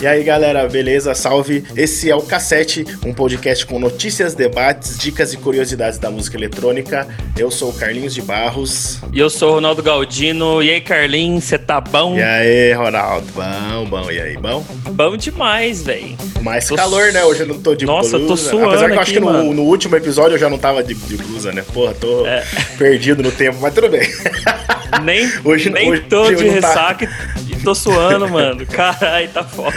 E aí galera, beleza? Salve! Esse é o Cassete, um podcast com notícias, debates, dicas e curiosidades da música eletrônica. Eu sou o Carlinhos de Barros. E eu sou o Ronaldo Galdino. E aí, Carlinhos, você tá bom? E aí, Ronaldo? Bom, bom. E aí, bom? Bom demais, velho. Mais tô calor, né? Hoje eu não tô de Nossa, blusa. eu tô suando Apesar que eu acho aqui, que no, no último episódio eu já não tava de, de blusa, né? Porra, tô É. perdido no tempo, mas tudo bem. Nem, Hoje- nem hoje tô eu de tá- ressaca e tô suando, mano. Caralho, tá foda.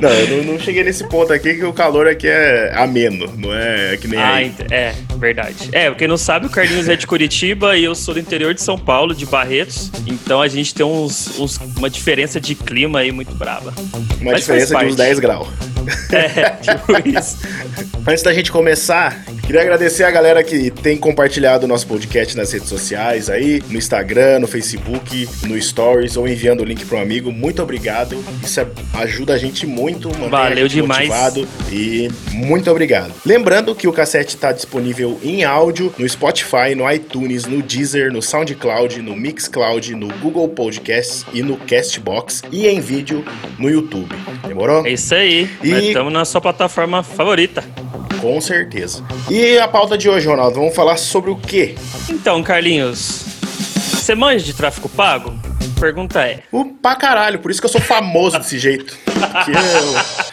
Não, eu não, não cheguei nesse ponto aqui que o calor aqui é ameno, não é que nem Ah, aí. é, verdade. É, quem não sabe, o Carlinhos é de Curitiba e eu sou do interior de São Paulo, de Barretos. Então a gente tem uns, uns- uma diferença de clima aí muito braba. Uma mas diferença de uns parte. 10 graus. É, tipo isso. Antes da gente começar, queria agradecer a galera que tem compartilhado o nosso podcast nas redes sociais aí, no Instagram, no Facebook, no Stories ou enviando o link para um amigo. Muito obrigado. Isso é- ajuda a gente muito, mantém Valeu a gente demais. motivado e muito obrigado. Lembrando que o cassete está disponível em áudio no Spotify, no iTunes, no Deezer, no SoundCloud, no Mixcloud, no Google Podcasts e no Castbox e em vídeo no YouTube. Demorou? É isso aí. E- estamos na sua plataforma favorita. Com certeza. E a pauta de hoje, Ronaldo, vamos falar sobre o quê? Então, Carlinhos, você manja de tráfico pago? Pergunta é. O pra caralho, por isso que eu sou famoso desse jeito. Que eu-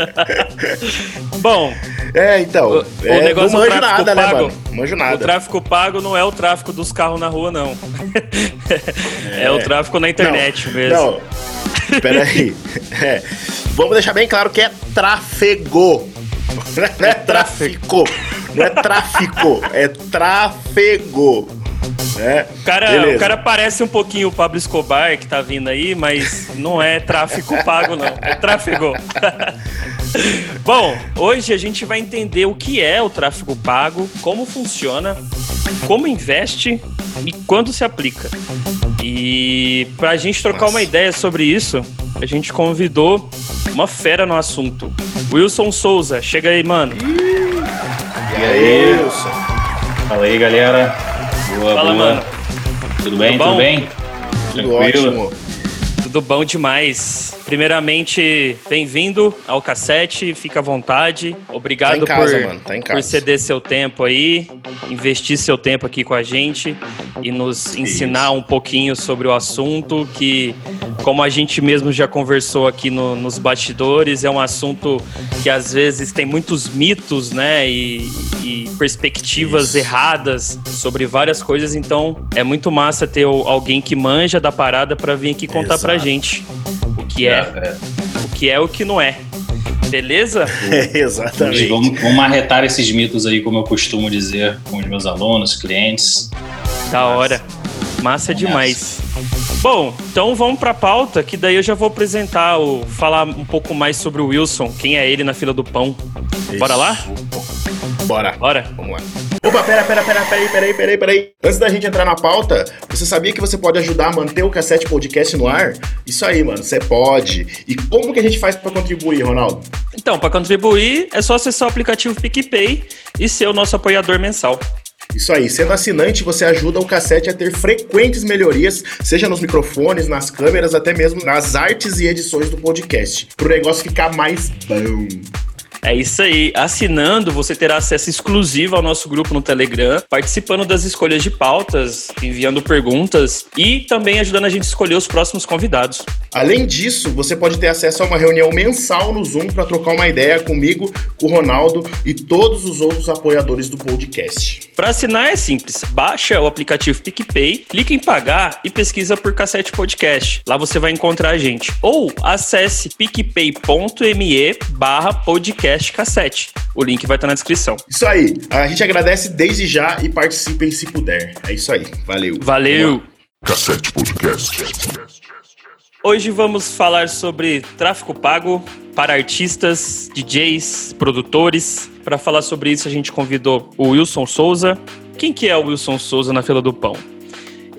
Bom, É, então. O- o é, negócio não manjo nada, né, pago- mano? Manjo o nada. tráfico pago não é o tráfico dos carros na rua, não. É, o tráfico na internet não, mesmo. Não, peraí. É, vamos deixar bem claro que é tráfego. Não é tráfico. Não é tráfico, é tráfego. Né? O cara, Beleza. o cara parece um pouquinho o Pablo Escobar que tá vindo aí, mas não é tráfico pago, não. É tráfego. Bom, hoje a gente vai entender o que é o tráfego pago, como funciona, como investe e quando se aplica. E pra gente trocar uma ideia sobre isso, a gente convidou uma fera no assunto. Wilson Souza, chega aí, mano. E aí, Wilson? Fala aí, galera. Boa, Fala, boa. mano. Tudo bem? Tudo Tudo, bem? Tudo Tranquilo? ótimo. Tudo bom demais. Primeiramente, bem-vindo ao cassete, fica à vontade. Obrigado Tá casa, por, mano, tá por ceder seu tempo aí, investir seu tempo aqui com a gente e nos ensinar um pouquinho sobre o assunto que, como a gente mesmo já conversou aqui no- nos bastidores, é um assunto que às vezes tem muitos mitos, né, e, e perspectivas Isso. erradas sobre várias coisas, então é muito massa ter alguém que manja da parada para vir aqui contar pra Exato. gente o que é, É, o que é o que não é. Beleza? É, exatamente. vamos, vamos arretar esses mitos aí, como eu costumo dizer com os meus alunos, clientes. Da hora. Massa demais. Bom, então vamos pra pauta, que daí eu já vou apresentar, o, falar um pouco mais sobre o Wilson, quem é ele na fila do pão. Bora lá? Bora. Bora. Vamos lá. Opa, pera, pera, pera, peraí, peraí, peraí, peraí. Antes da gente entrar na pauta, você sabia que você pode ajudar a manter o Cassete Podcast no ar? Isso aí, mano, você pode. E como que a gente faz pra contribuir, Ronaldo? Então, para contribuir, é só acessar o aplicativo PicPay e ser o nosso apoiador mensal. Isso aí, sendo assinante, você ajuda o cassete a ter frequentes melhorias, seja nos microfones, nas câmeras, até mesmo nas artes e edições do podcast, pro negócio ficar mais bom. É isso aí. Assinando, você terá acesso exclusivo ao nosso grupo no Telegram, participando das escolhas de pautas, enviando perguntas e também ajudando a gente a escolher os próximos convidados. Além disso, você pode ter acesso a uma reunião mensal no Zoom para trocar uma ideia comigo, com o Ronaldo e todos os outros apoiadores do podcast. Para assinar é simples, baixa o aplicativo PicPay, clica em pagar e pesquisa por Cassete Podcast. Lá você vai encontrar a gente. Ou acesse picpay.me barra podcast cassete. O link vai estar na descrição. Isso aí, a gente agradece desde já e participem se puder. É isso aí, valeu. Valeu! Cassete Podcast. Hoje vamos falar sobre tráfico pago para artistas, DJs, produtores. Para falar sobre isso, a gente convidou o Wilson Souza. Quem que é o Wilson Souza na fila do pão?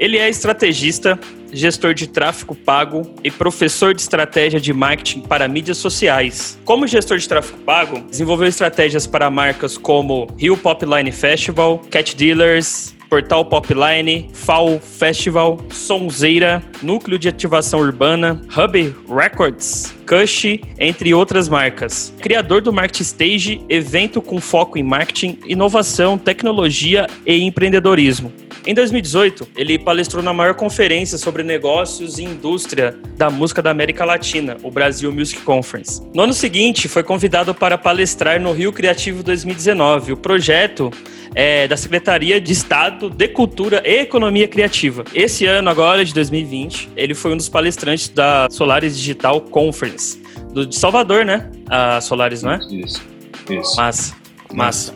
Ele é estrategista, gestor de tráfego pago e professor de estratégia de marketing para mídias sociais. Como gestor de tráfego pago, desenvolveu estratégias para marcas como Rio Popline Festival, Cat Dealers, Portal Popline, FAO Festival, Sonzeira, Núcleo de Ativação Urbana, Hub Records, Cush, entre outras marcas. Criador do Market Stage, evento com foco em marketing, inovação, tecnologia e empreendedorismo. Em 2018, ele palestrou na maior conferência sobre negócios e indústria da música da América Latina, o Brasil Music Conference. No ano seguinte, foi convidado para palestrar no Rio Criativo 2019. O projeto é da Secretaria de Estado de Cultura e Economia Criativa. Esse ano, agora, de 2020, ele foi um dos palestrantes da Solaris Digital Conference, do, de Salvador, né? A Solaris, não é? Isso. Isso. Massa. Massa.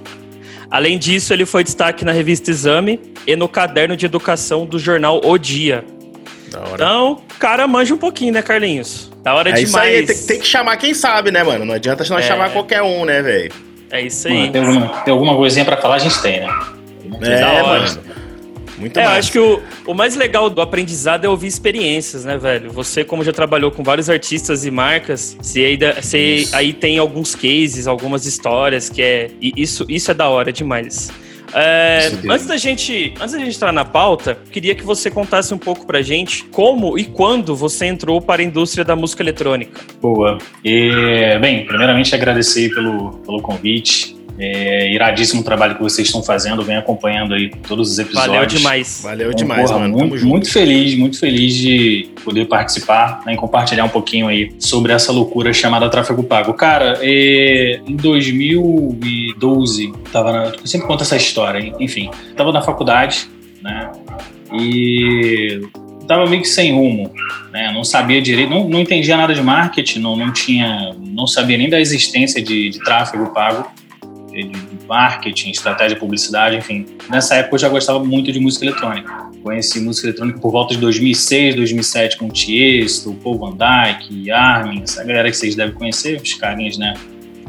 Além disso, ele foi destaque na revista Exame e no caderno de educação do jornal O Dia. Da hora. Então, o cara manja um pouquinho, né, Carlinhos? Da hora é isso aí, demais. tem, tem que chamar quem sabe, né, mano? Não adianta nós É. chamar qualquer um, né, velho? É isso Mano, aí. tem, alguma, tem alguma coisinha pra falar, a gente tem, né? É, da hora. mano. Muito É, eu massa. acho que o, o mais legal do aprendizado é ouvir experiências, né, velho? Você, como já trabalhou com vários artistas e marcas, você aí, dá- você aí tem alguns cases, algumas histórias que é. E isso, isso é da hora demais. É, antes da gente, antes da gente entrar na pauta, queria que você contasse um pouco pra gente como e quando você entrou para a indústria da música eletrônica. Boa. E, bem, primeiramente agradecer pelo, pelo convite. É, iradíssimo o trabalho que vocês estão fazendo, venho acompanhando aí todos os episódios. Valeu demais. Valeu Então, demais, porra, mano. Muito, Tamo junto. muito feliz, muito feliz de poder participar né, e compartilhar um pouquinho aí sobre essa loucura chamada tráfego pago. Cara, é, em 2012, tava na, eu sempre conto essa história, hein? enfim, tava na faculdade, né? E tava meio que sem rumo, né? Não sabia direito, não, não entendia nada de marketing, não, não tinha, não sabia nem da existência de, de tráfego pago de de marketing, estratégia, publicidade, enfim. Nessa época eu já gostava muito de música eletrônica. Conheci música eletrônica por volta de 2006, 2007 com Tiesto, Paul Van Dyke, Armin, essa galera que vocês devem conhecer, os carinhas, né,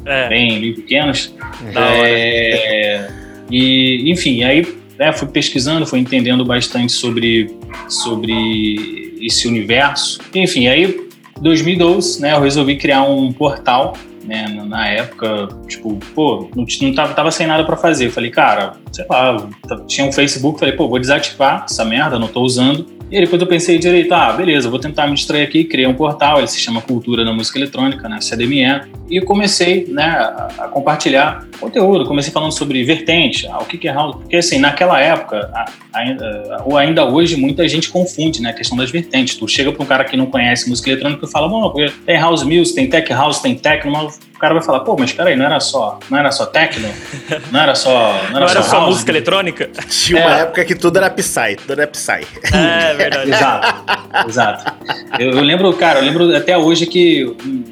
É, bem, bem pequenos. da hora. É, e, enfim, aí né, fui pesquisando, fui entendendo bastante sobre, sobre esse universo. Enfim, aí 2012, né, eu resolvi criar um portal, né, na- época, tipo, pô, não, não tava, tava sem nada pra fazer. Eu falei, cara, sei lá, tinha um Facebook, falei, pô, vou desativar essa merda, não tô usando. E aí depois eu pensei direito, ah, beleza, vou tentar me distrair aqui, criei um portal, ele se chama Cultura da Música Eletrônica, né, CDME, e comecei, né, a, compartilhar conteúdo, comecei falando sobre vertente, ah, o que é house, porque assim, naquela época, ainda, ou ainda hoje, muita gente confunde, né, a questão das vertentes, tu chega pra um cara que não conhece música eletrônica e fala, bom, tem house music, tem tech house, tem techno, o cara vai falar, pô, mas peraí, não era só, não era só techno, não era só, não era, Não era só música eletrônica? Tinha uma É. época que tudo era Psy, tudo era Psy. É verdade. Exato, exato. Eu, eu lembro, cara, eu lembro até hoje que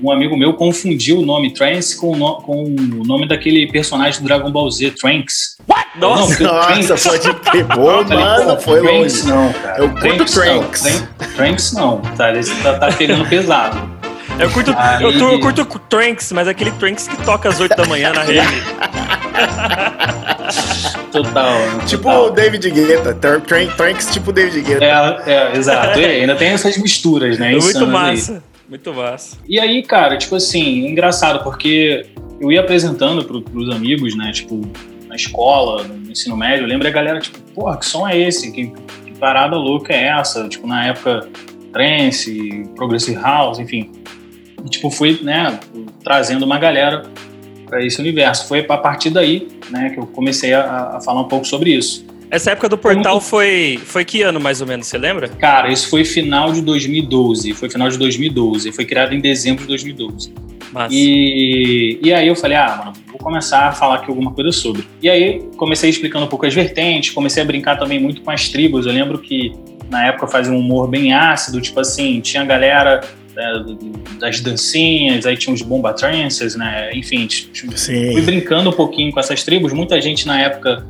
um- amigo meu confundiu o nome Trance com o, no- com o nome daquele personagem do Dragon Ball Z, Trunks. Não, Nossa, porque o Nossa, Trunks- pode ter. Pô, mano, pô, foi Trunks longe. não, cara. Eu curto Trunks não, Trunks. Tran- Trunks não, tá? Esse tá, tá pegando pesado. Eu curto, Aí- eu, tu- eu curto Trunks, mas aquele Trunks que toca às 8 da manhã na rede. Total. Tipo total. o David Guetta. Tr- Tr- Trunks tipo David Guetta. É, é, exato. E ainda tem essas misturas, né? Muito insanas aí. massa. Muito massa. E aí, cara, tipo assim, engraçado, porque eu ia apresentando pro, pros amigos, né, tipo, na escola, no ensino médio, eu lembro a galera, tipo, porra, que som é esse? Que, que parada louca é essa? Tipo, na época, trance, progressive house, enfim. E, tipo, fui, né, trazendo uma galera para esse universo. Foi a partir daí, né, que eu comecei a, a falar um pouco sobre isso. Essa época do portal foi, foi que ano, mais ou menos, você lembra? Cara, isso foi final de 2012, foi final de 2012, foi criado em dezembro de 2012. Massa. E, e aí eu falei, ah, mano, vou começar a falar aqui alguma coisa sobre. E aí comecei explicando um pouco as vertentes, comecei a brincar também muito com as tribos. Eu lembro que na época fazia um humor bem ácido, tipo assim, tinha galera né, das dancinhas, aí tinha os bomba trances, né? Enfim, fui brincando um pouquinho com essas tribos. Muita gente na época,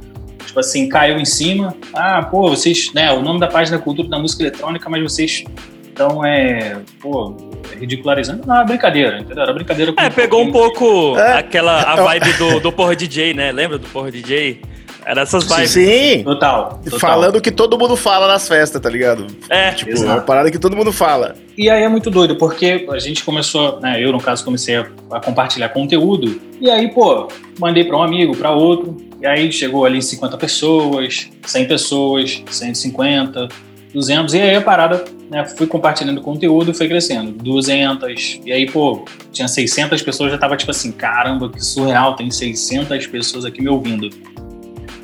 tipo assim, caiu em cima. Ah, pô, vocês, né? O nome da página é Cultura da Música Eletrônica, mas vocês estão, é, pô, ridicularizando. Não, é brincadeira, entendeu? Era brincadeira com É, pegou um pouco É. aquela a vibe do, do Porra DJ, né? Lembra do Porra DJ? Era essas vibes. Sim! Total, total. Falando o que todo mundo fala nas festas, tá ligado? É, Tipo, Exato. é uma parada que todo mundo fala. E aí é muito doido, porque a gente começou, né, eu no caso comecei a, a compartilhar conteúdo, e aí, pô, mandei para um amigo, para outro, e aí chegou ali 50 pessoas, 100 pessoas, 150, 200, e aí a parada, né, fui compartilhando conteúdo e foi crescendo, 200, e aí, pô, tinha 600 pessoas, já tava tipo assim, caramba, que surreal, tem 600 pessoas aqui me ouvindo.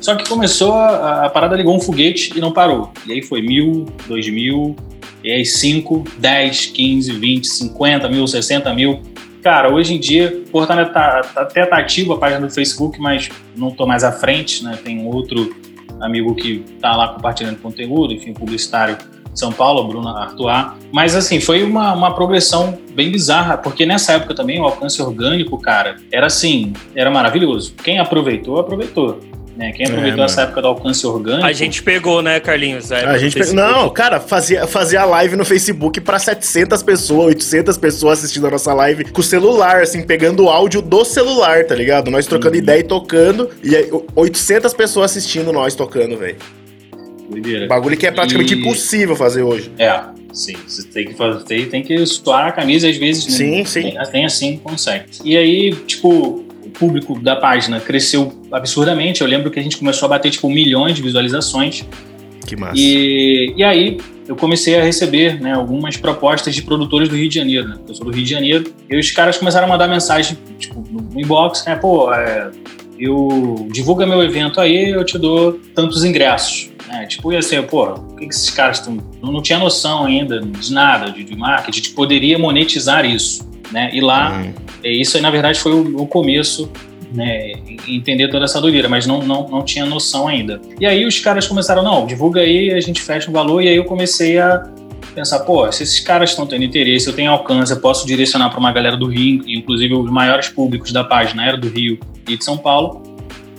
Só que começou, a, a parada ligou um foguete e não parou. E aí foi mil, dois mil, e aí 5, 10, 15, 20, 50 mil, 60 mil. Cara, hoje em dia, o Portal tá, tá, até tá ativo a página do Facebook, mas não tô mais à frente, né? Tem um outro amigo que tá lá compartilhando conteúdo, enfim, publicitário de São Paulo, Bruno Artois. Mas assim, foi uma, uma progressão bem bizarra, porque nessa época também o alcance orgânico, cara, era assim, era maravilhoso. Quem aproveitou, aproveitou. Né? Quem aproveitou mano. essa época do alcance orgânico. A gente pegou, né, Carlinhos? A gente pe- Não, cara, fazia, fazia live no Facebook pra 700 pessoas, 800 pessoas assistindo a nossa live com o celular, assim, pegando o áudio do celular, tá ligado? Nós trocando Uhum. ideia e tocando, e aí, 800 pessoas assistindo nós tocando, velho. Doideira. Bagulho que é praticamente E- impossível fazer hoje. É, sim. Você tem que fazer, tem, tem que suar a camisa às vezes. né? Sim, sim. Tem, tem assim, consegue. E aí, tipo, público da página cresceu absurdamente. Eu lembro que a gente começou a bater, tipo, milhões de visualizações. Que massa. E, e aí, eu comecei a receber né, algumas propostas de produtores do Rio de Janeiro, né? Eu sou do Rio de Janeiro. E os caras começaram a mandar mensagem, tipo, no inbox, né? Pô, é, eu divulga meu evento aí, eu te dou tantos ingressos. Né? Tipo, e assim, porra, o que, que esses caras estão. Eu não tinha noção ainda de nada, de, de marketing, de poderia monetizar isso. Né? E lá, Hum. é, isso aí, na verdade, foi o, o começo, né? Entender toda essa doideira, mas não, não, não tinha noção ainda. E aí os caras começaram, não, divulga aí, a gente fecha o valor, e aí eu comecei a pensar, pô, se esses caras estão tendo interesse, eu tenho alcance, eu posso direcionar para uma galera do Rio, inclusive os maiores públicos da página era do Rio e de São Paulo.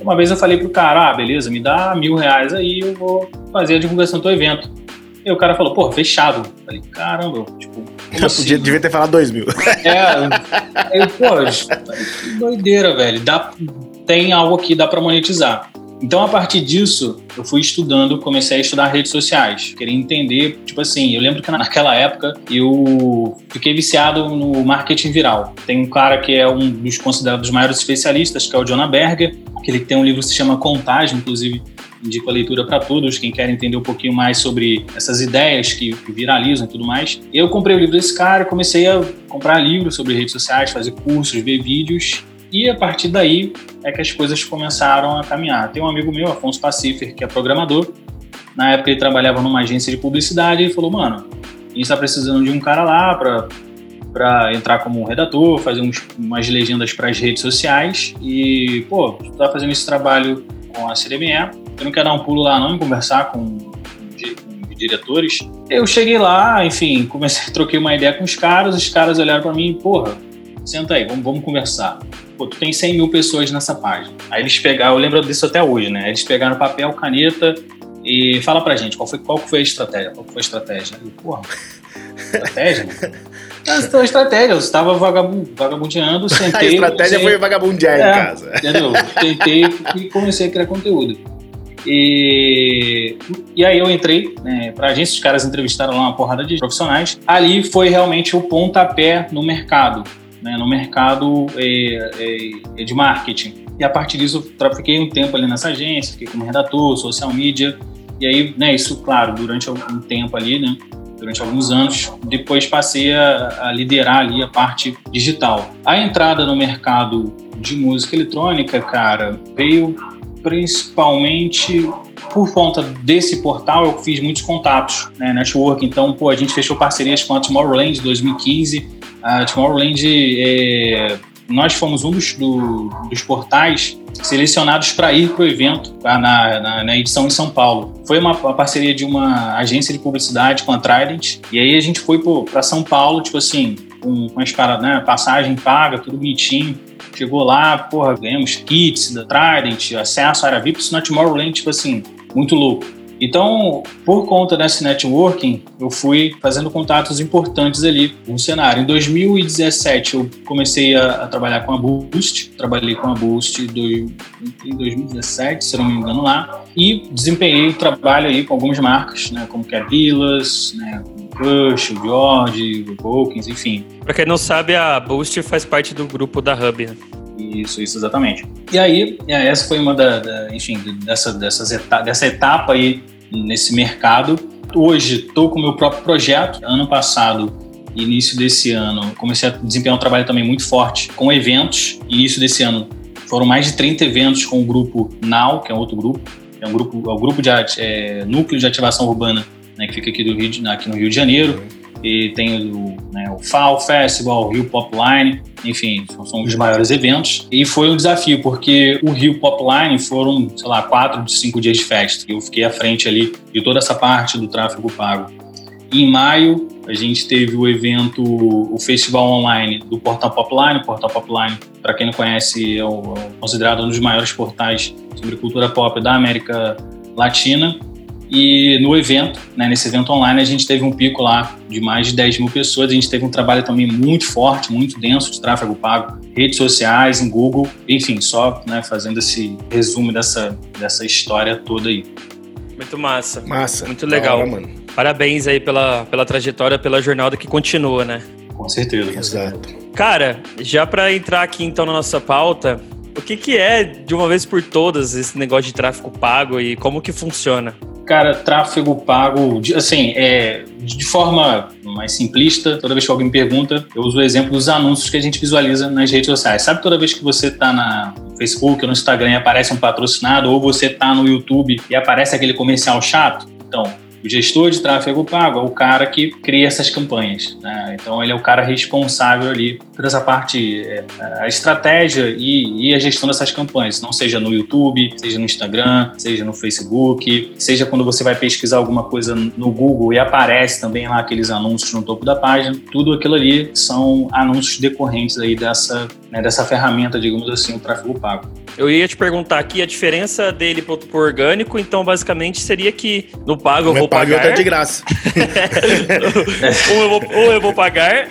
Uma vez eu falei pro cara, ah, beleza, me dá mil reais aí, eu vou fazer a divulgação do teu evento. E o cara falou, pô, fechado. Falei, caramba, tipo, Podia, devia ter falado 2 mil. É, eu, pô, que doideira, velho. Dá, tem algo aqui, dá pra monetizar. Então, a partir disso, eu fui estudando, comecei a estudar redes sociais. Queria entender, tipo assim, eu lembro que naquela época eu fiquei viciado no marketing viral. Tem um cara que é um dos considerados maiores especialistas, que é o Jonah Berger, que ele tem um livro que se chama Contagem, inclusive indico a leitura para todos, quem quer entender um pouquinho mais sobre essas ideias que, viralizam e tudo mais. Eu comprei o livro desse cara, comecei a comprar livros sobre redes sociais, fazer cursos, ver vídeos. E a partir daí é que as coisas começaram a caminhar. Tem um amigo meu, Afonso Pacifer, que é programador. Na época ele trabalhava numa agência de publicidade e ele falou: Mano, a gente está precisando de um cara lá para para entrar como redator, fazer uns, umas legendas para as redes sociais. E, pô, tu tá fazendo esse trabalho com a CDME, tu não quer dar um pulo lá não e conversar com, com com diretores? Eu cheguei lá, enfim, comecei, troquei uma ideia com os caras, os caras olharam para mim, porra, senta aí, vamos, vamos conversar. Pô, tu tem 100 mil pessoas nessa página. Aí eles pegaram, eu lembro disso até hoje, né? Eles pegaram papel, caneta e fala pra gente qual foi, qual foi a estratégia. Qual foi a estratégia? Eu, porra, estratégia? Essa foi a estratégia. Eu estava vagabu- vagabundeando, A sentei. estratégia comecei- foi vagabundear É. em casa. Entendeu? Tentei e comecei a criar conteúdo. E, e aí eu entrei né, para agência, os caras entrevistaram lá uma porrada de profissionais. Ali foi realmente o pontapé no mercado, né, no mercado é, é, de marketing. E a partir disso eu fiquei um tempo ali nessa agência, fiquei como redator, social media. E aí, né, isso, claro, durante algum tempo ali, né, durante alguns anos. Depois passei a, a liderar ali a parte digital. A entrada no mercado de música eletrônica, cara, veio principalmente por conta desse portal, eu fiz muitos contatos, né, network. Então, pô, a gente fechou parcerias com a Tomorrowland em 2015. A Tomorrowland, é, nós fomos um dos, do- dos portais selecionados para ir para o evento tá, na, na- na edição em São Paulo. Foi uma, uma parceria de uma agência de publicidade com a Trident. E aí a gente foi para São Paulo, tipo assim, com, com as paradas, né, passagem paga, tudo bonitinho. Chegou lá, porra, ganhamos kits da Trident, acesso à área VIP, isso na Tomorrowland, tipo assim, muito louco. Então, por conta desse networking, eu fui fazendo contatos importantes ali no cenário. Em 2017, eu comecei a, a trabalhar com a Boost, trabalhei com a Boost do, em 2017, se não me engano, lá, e desempenhei o trabalho aí com algumas marcas, né, como Cabilas, né, Push, o George, o Wilkins, enfim. Pra quem não sabe, a Boost faz parte do grupo da Hub, né? Isso, isso, exatamente. E aí, é, essa foi uma da, da enfim, dessa, dessas etapa, dessa etapa aí nesse mercado. Hoje estou com o meu próprio projeto. Ano passado, início desse ano, comecei a desempenhar um trabalho também muito forte com eventos. Início desse ano foram mais de 30 eventos com o grupo NOW, que é outro grupo. É um grupo, é um grupo de é, núcleo de ativação urbana né, que fica aqui, do Rio de, aqui no Rio de Janeiro. E tem o, né, o FAO Festival, o Rio Popline, enfim, são os maiores eventos. E foi um desafio, porque o Rio Popline foram, sei lá, quatro de cinco dias de festa. Eu fiquei à frente ali de toda essa parte do tráfego pago. E em maio, a gente teve o evento, o festival online do Portal Popline. O Portal Popline, para quem não conhece, é, o, é considerado um dos maiores portais sobre cultura pop da América Latina. E no evento, né, nesse evento online, a gente teve um pico lá de mais de 10 mil pessoas. A gente teve um trabalho também muito forte, muito denso de tráfego pago, redes sociais, em Google, enfim, só né, fazendo esse resumo dessa, dessa história toda aí. Muito massa. Massa. Muito legal. Hora, mano. Parabéns aí pela, pela trajetória, pela jornada que continua, né? Com certeza. Com Exato. Cara, já para entrar aqui então na nossa pauta, o que, que é, de uma vez por todas, esse negócio de tráfego pago e como que funciona? Cara, tráfego pago, assim, é, de forma mais simplista, toda vez que alguém me pergunta, eu uso o exemplo dos anúncios que a gente visualiza nas redes sociais. Sabe toda vez que você está no Facebook ou no Instagram e aparece um patrocinado, ou você está no YouTube e aparece aquele comercial chato? Então, o gestor de tráfego pago é o cara que cria essas campanhas. Né? Então, ele é o cara responsável ali por essa parte, é, a estratégia e, e, a gestão dessas campanhas. Não seja no YouTube, seja no Instagram, seja no Facebook, seja quando você vai pesquisar alguma coisa no Google e aparece também lá aqueles anúncios no topo da página. Tudo aquilo ali são anúncios decorrentes aí dessa, né, dessa ferramenta, digamos assim, o tráfego pago. Eu ia te perguntar aqui a diferença dele pro, pro orgânico, então basicamente seria que no pago eu vou pagar. E outro é de graça. um, eu vou, um eu vou pagar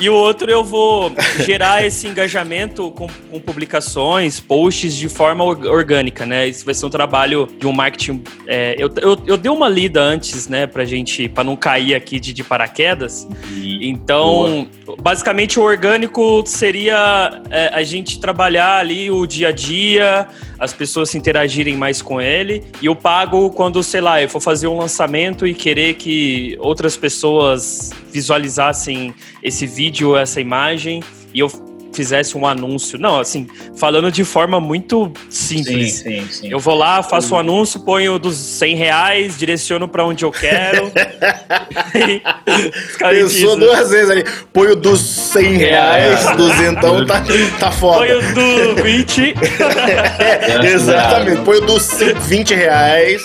e o outro eu vou gerar esse engajamento com, com, publicações, posts de forma orgânica, né? Isso vai ser um trabalho de um marketing. É, eu, eu, eu, dei uma lida antes, né, pra gente, pra não cair aqui de, de paraquedas. Uhum. Então, Boa. basicamente, o orgânico seria é, a gente trabalhar ali o dia a dia, as pessoas se interagirem mais com ele. E eu pago quando, sei lá, eu for fazer um lançamento e querer que outras pessoas visualizassem esse vídeo, essa imagem, e eu fizesse um anúncio. Não, assim, falando de forma muito simples. Sim, sim, sim. Eu vou lá, faço um anúncio, ponho dos 100 reais, direciono para onde eu quero. Pensou duas vezes ali. Ponho dos 100 reais, é. dos então tá, tá foda. Ponho do 20. é, exatamente. Ponho dos 20 reais,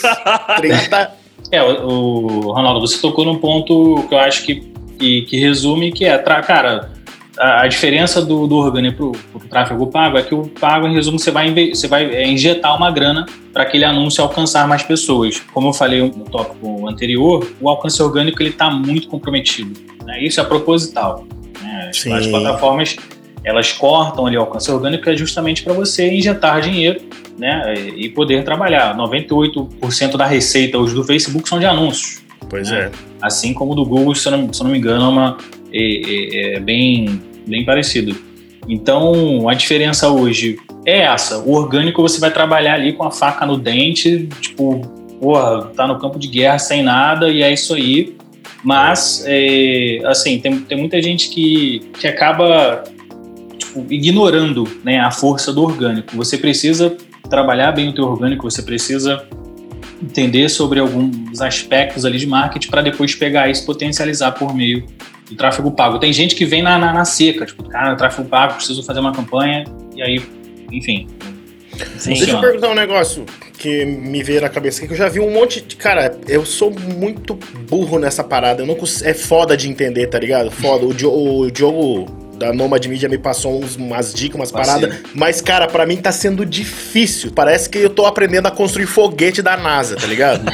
30. É, o, o Ronaldo, você tocou num ponto que eu acho que que, que resume que é, cara, a, diferença do, do orgânico para o tráfego pago é que o pago, em resumo, você vai, você vai é, injetar uma grana para aquele anúncio alcançar mais pessoas. Como eu falei no tópico anterior, o alcance orgânico ele está muito comprometido. Né? Isso é proposital. Né? As, as plataformas elas cortam ali o alcance orgânico é justamente para você injetar dinheiro né, e poder trabalhar. 98% da receita hoje do Facebook são de anúncios. Pois né? é. Assim como do Google, se eu não, se eu não me engano, é, uma, é, é, é, bem, bem parecido. Então, a diferença hoje é essa. O orgânico você vai trabalhar ali com a faca no dente, tipo, porra, tá no campo de guerra sem nada e é isso aí. Mas, é, assim, tem, tem muita gente que, que acaba tipo, ignorando né, a força do orgânico. Você precisa trabalhar bem o teu orgânico, você precisa entender sobre alguns aspectos ali de marketing para depois pegar isso e potencializar por meio do tráfego pago. Tem gente que vem na, na, na seca, tipo, cara, tráfego pago, preciso fazer uma campanha, e aí, enfim. Sim. Deixa eu perguntar um negócio que me veio na cabeça aqui, que eu já vi um monte de. Cara, eu sou muito burro nessa parada. Eu não cons... É foda de entender, tá ligado? Foda. O, Diogo, o Diogo da Nomad Media me passou uns, umas dicas, umas paradas. Mas, cara, pra mim tá sendo difícil. Parece que eu tô aprendendo a construir foguete da NASA, tá ligado?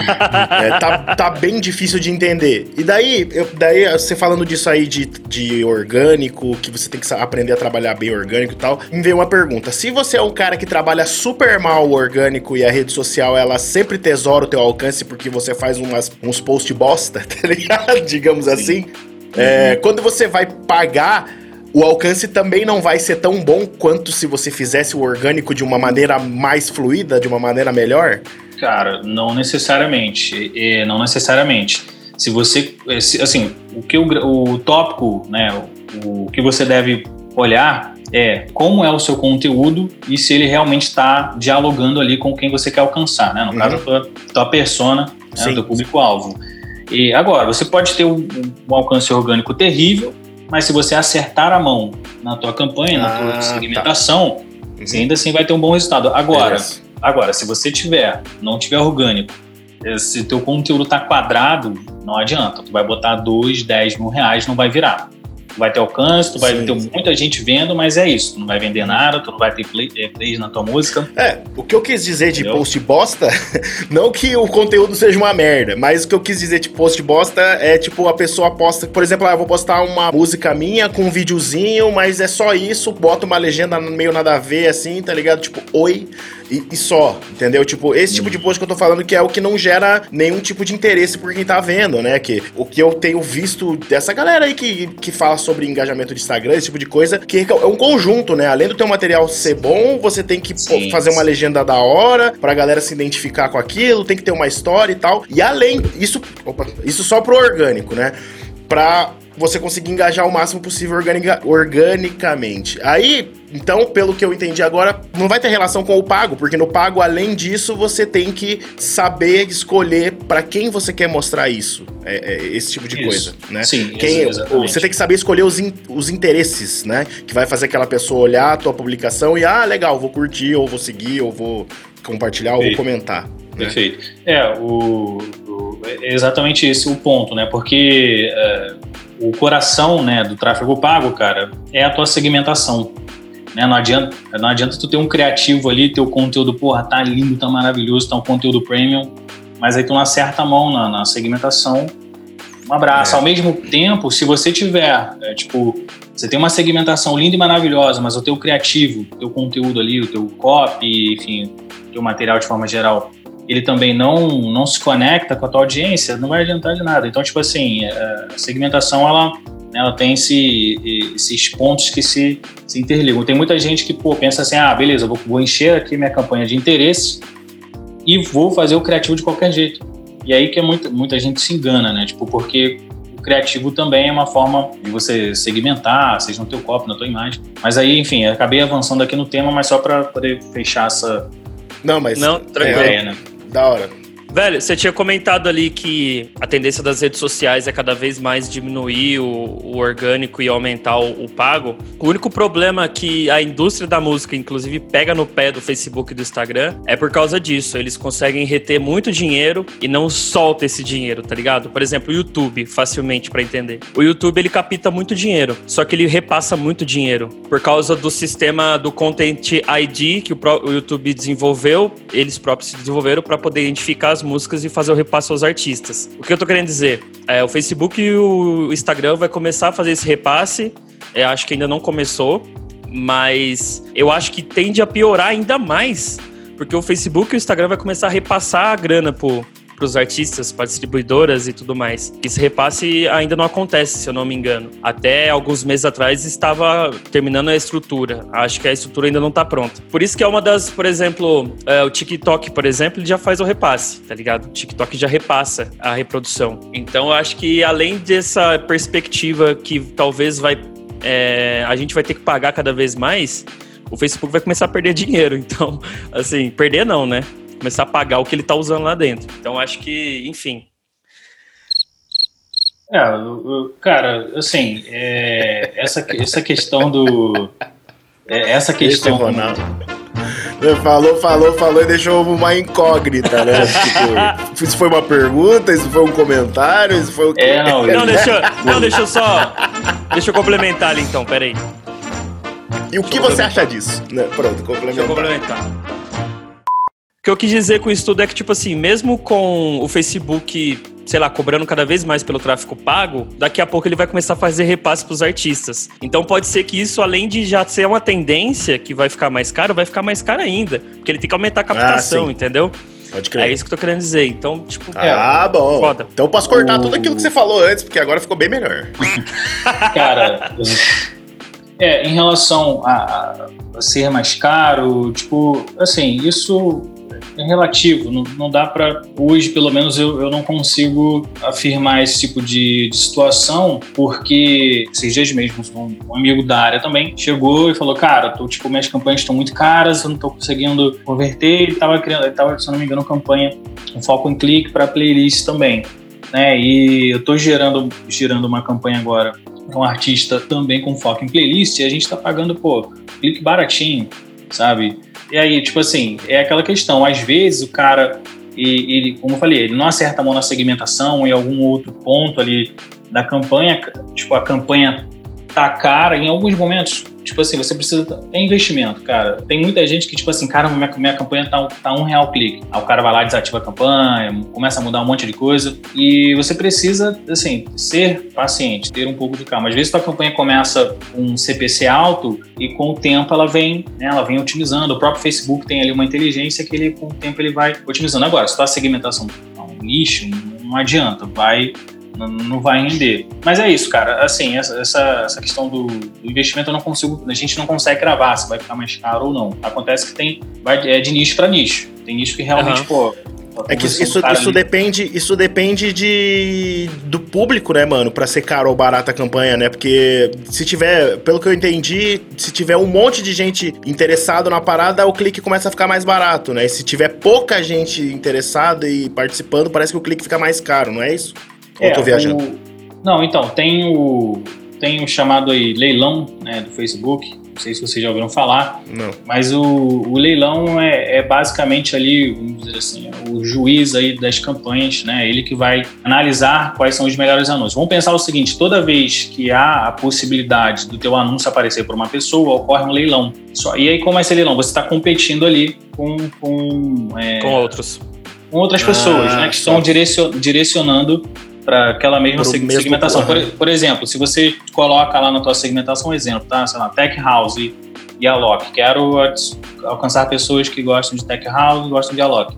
É, tá, tá bem difícil de entender. E daí, eu- daí você falando disso aí de, de orgânico, que você tem que aprender a trabalhar bem orgânico e tal, me veio uma pergunta. Se você é um cara que trabalha super mal o orgânico e a rede social, ela sempre tesoura o teu alcance porque você faz umas, uns post bosta, tá ligado? Digamos assim. É, quando você vai pagar, o alcance também não vai ser tão bom quanto se você fizesse o orgânico de uma maneira mais fluida, de uma maneira melhor? Cara, não necessariamente. É, não necessariamente. Se você. se- Assim, o que o, o tópico, né? O, o que você deve olhar é como é o seu conteúdo e se ele realmente está dialogando ali com quem você quer alcançar, né? No Uhum. caso, a tua, tua persona, né? Sim. o teu público-alvo. E agora, você pode ter um, um alcance orgânico terrível, mas se você acertar a mão na tua campanha, na Ah, tua segmentação, Uhum. você ainda assim vai ter um bom resultado. Agora, Beleza. Agora, se você tiver, não tiver orgânico, se teu conteúdo tá quadrado, não adianta. Tu vai botar 2, 10 mil reais, não vai virar. Vai ter alcance, tu vai Sim. ter muita gente vendo, mas é isso. Tu não vai vender nada, tu não vai ter play, eh, plays na tua música. É, o que eu quis dizer de Entendeu? post bosta, não que o conteúdo seja uma merda, mas o que eu quis dizer de post bosta é tipo a pessoa posta, por exemplo, ah, eu vou postar uma música minha com um videozinho, mas é só isso, bota uma legenda meio nada a ver assim, tá ligado? Tipo, oi, e, e só, entendeu? Tipo, esse tipo de post que eu tô falando que é o que não gera nenhum tipo de interesse por quem tá vendo, né? Que o que eu tenho visto dessa galera aí que, que fala sobre engajamento de Instagram, esse tipo de coisa, que é um conjunto, né? Além do teu material ser bom, você tem que pô, Sim, fazer uma legenda da hora pra galera se identificar com aquilo, tem que ter uma história e tal. E além, isso, opa, isso só pro orgânico, né? Pra você conseguir engajar o máximo possível organiga- organicamente. Aí, então, pelo que eu entendi agora, não vai ter relação com o pago, porque no pago, além disso, você tem que saber escolher pra quem você quer mostrar isso. É, é esse tipo de Isso. coisa, né? Sim, Quem, ex- exatamente. você tem que saber escolher os, in- os interesses, né? Que vai fazer aquela pessoa olhar a tua publicação e, ah, legal, vou curtir, ou vou seguir, ou vou compartilhar, ou vou Perfeito. comentar. né? Perfeito. É, o- é exatamente esse o ponto, né? Porque é, o coração né, do tráfego pago, cara, é a tua segmentação. Né? Não, adianta, não adianta tu ter um criativo ali, teu conteúdo, porra, tá lindo, tá maravilhoso, tá um conteúdo premium, mas aí tu não acerta a mão na, na segmentação. Um abraço. É. Ao mesmo tempo, se você tiver, é, tipo, você tem uma segmentação linda e maravilhosa, mas o teu criativo, o teu conteúdo ali, o teu copy, enfim, o teu material de forma geral, ele também não, não se conecta com a tua audiência, não vai adiantar de nada. Então, tipo assim, a segmentação, ela, ela tem esse, esses pontos que se, se interligam. Tem muita gente que, pô, pensa assim, ah, beleza, vou, vou encher aqui minha campanha de interesse e vou fazer o criativo de qualquer jeito. E aí que é muita, muita gente se engana, né? Tipo, porque o criativo também é uma forma de você segmentar, seja no teu copo, na tua imagem. Mas aí, enfim, acabei avançando aqui no tema, mas só para poder fechar essa Não, mas. Não, tranquilo. ideia, né? Da hora. Velho, você tinha comentado ali que a tendência das redes sociais é cada vez mais diminuir o, o orgânico e aumentar o, o pago. O único problema que a indústria da música, inclusive, pega no pé do Facebook e do Instagram é por causa disso. Eles conseguem reter muito dinheiro e não solta esse dinheiro, tá ligado? Por exemplo, o YouTube, facilmente pra entender. O YouTube ele capta muito dinheiro, só que ele repassa muito dinheiro por causa do sistema do Content ID que o, o YouTube desenvolveu, eles próprios se desenvolveram para poder identificar as músicas e fazer o repasse aos artistas. O que eu tô querendo dizer? É, o Facebook e o Instagram vai começar a fazer esse repasse. É, acho que ainda não começou, mas eu acho que tende a piorar ainda mais, porque o Facebook e o Instagram vai começar a repassar a grana pro para os artistas, para distribuidoras e tudo mais. Esse repasse ainda não acontece, se eu não me engano. Até alguns meses atrás estava terminando a estrutura. Acho que a estrutura ainda não está pronta. Por isso que é uma das, por exemplo, é, o TikTok, por exemplo, ele já faz o repasse, tá ligado? O TikTok já repassa a reprodução. Então eu acho que além dessa perspectiva que talvez vai é, a gente vai ter que pagar cada vez mais, o Facebook vai começar a perder dinheiro. Então, assim, perder não, né? Começar a pagar o que ele tá usando lá dentro. Então, acho que, enfim. É, cara, assim, é, essa, essa questão do. é, essa Esse é questão. Ronaldo. Ele Falou, falou, falou e deixou uma incógnita, né? tipo, isso foi uma pergunta, isso foi um comentário, isso foi o quê? É, não, Não, deixa, eu- não, deixa eu só. Deixa eu complementar ali então, peraí. E o que você acha disso? Né, Pronto, Deixa eu complementar. Que eu quis dizer com isso tudo é que, tipo assim, mesmo com o Facebook, sei lá, cobrando cada vez mais pelo tráfego pago, daqui a pouco ele vai começar a fazer repasse pros artistas. Então pode ser que isso, além de já ser uma tendência que vai ficar mais caro, vai ficar mais caro ainda. Porque ele tem que aumentar a captação, sim. entendeu? Pode É crer. isso que eu tô querendo dizer. Então, tipo, Ah, bom. Foda. Então eu posso cortar O- tudo aquilo que você falou antes, porque agora ficou bem melhor. Cara, é, em relação a, a ser mais caro, tipo, assim, isso é relativo. Não, não dá pra. Hoje, pelo menos, eu, eu não consigo afirmar esse tipo de, de situação, porque esses dias mesmo, um, um amigo da área também chegou e falou: Cara, tô, tipo, minhas campanhas estão muito caras, eu não tô conseguindo converter. Ele tava criando, ele tava, se não me engano, campanha, um foco em clique para playlist também. Né, e eu tô gerando, gerando uma campanha agora um artista também com foco em playlist e a gente tá pagando, pô, clique baratinho, sabe? E aí, tipo assim, é aquela questão, às vezes o cara, ele, como eu falei, ele não acerta a mão na segmentação em algum outro ponto ali da campanha, tipo, a campanha tá cara em alguns momentos. Tipo assim, você precisa. É investimento, cara. Tem muita gente que, tipo assim, cara, minha, minha campanha tá, tá um real clique. Aí o cara vai lá, desativa a campanha, começa a mudar um monte de coisa. E você precisa, assim, ser paciente, ter um pouco de calma. Às vezes tua campanha começa com um CPC alto e com o tempo ela vem, né, ela vem otimizando. O próprio Facebook tem ali uma inteligência que ele, com o tempo ele vai otimizando. Agora, se tua segmentação é um lixo, não adianta, vai não, vai render. Mas é isso, cara. Assim, essa, essa, essa questão do, do investimento eu não consigo, a gente não consegue gravar se vai ficar mais caro ou não. Acontece que tem, vai, é de nicho para nicho. Tem nicho que realmente, Aham. pô. É que você isso, isso depende, isso depende de do público, né, mano, Pra ser caro ou barata a campanha, né? Porque se tiver, pelo que eu entendi, se tiver um monte de gente interessado na parada, o clique começa a ficar mais barato, né? E se tiver pouca gente interessada e participando, parece que o clique fica mais caro, não é isso? Ou eu tô viajando? o- Não, então, tem o, tem o chamado aí leilão né, do Facebook. Não sei se vocês já ouviram falar. Não. Mas o, o leilão é, é basicamente ali, vamos dizer assim, é o juiz aí das campanhas, né? Ele que vai analisar quais são os melhores anúncios. Vamos pensar o seguinte: toda vez que há a possibilidade do teu anúncio aparecer por uma pessoa, ocorre um leilão. Só, e aí, como é esse leilão? Você está competindo ali com, com, é, com outros. com outras Ah, pessoas, né? Que estão tá. direcion- direcionando para aquela mesma segmentação. Por, por exemplo, se você coloca lá na tua segmentação um exemplo, tá? Sei lá, Tech House e, e Alok. Quero alcançar pessoas que gostam de Tech House e gostam de Alok.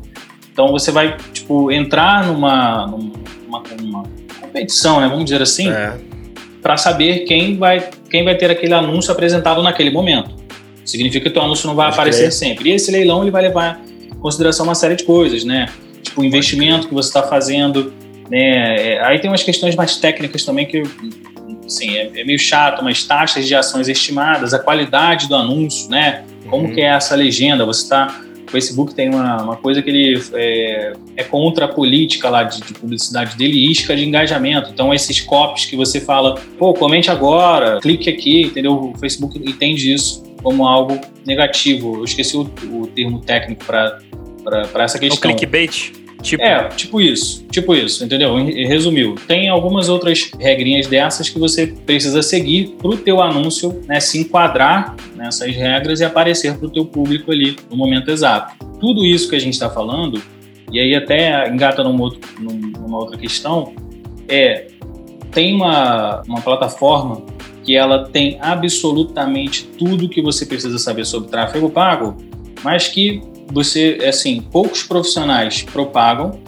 Então você vai, tipo, entrar numa, numa, numa competição, né? Vamos dizer assim, É. para saber quem vai, quem vai ter aquele anúncio apresentado naquele momento. Significa que o anúncio não vai aparecer crer. sempre. E esse leilão ele vai levar em consideração uma série de coisas, né? Tipo, o investimento que você está fazendo, né? É, Aí tem umas questões mais técnicas também que, assim, é, é meio chato, mas taxas de ações estimadas, a qualidade do anúncio, né? Como Uhum. que é essa legenda? Você está o Facebook tem uma, uma coisa que ele é, é contra a política lá de, de publicidade dele isca de engajamento. Então, esses copies que você fala, pô, comente agora, clique aqui, entendeu? O Facebook entende isso como algo negativo. Eu esqueci o, o termo técnico para essa O questão. clickbait. Tipo, É, tipo isso, tipo isso, entendeu? Resumiu. Tem algumas outras regrinhas dessas que você precisa seguir para o teu anúncio né, se enquadrar nessas regras e aparecer para o teu público ali no momento exato. Tudo isso que a gente está falando, e aí até engata num outro- num- numa outra questão, é tem uma, uma plataforma que ela tem absolutamente tudo que você precisa saber sobre tráfego pago, mas que você, assim, poucos profissionais propagam,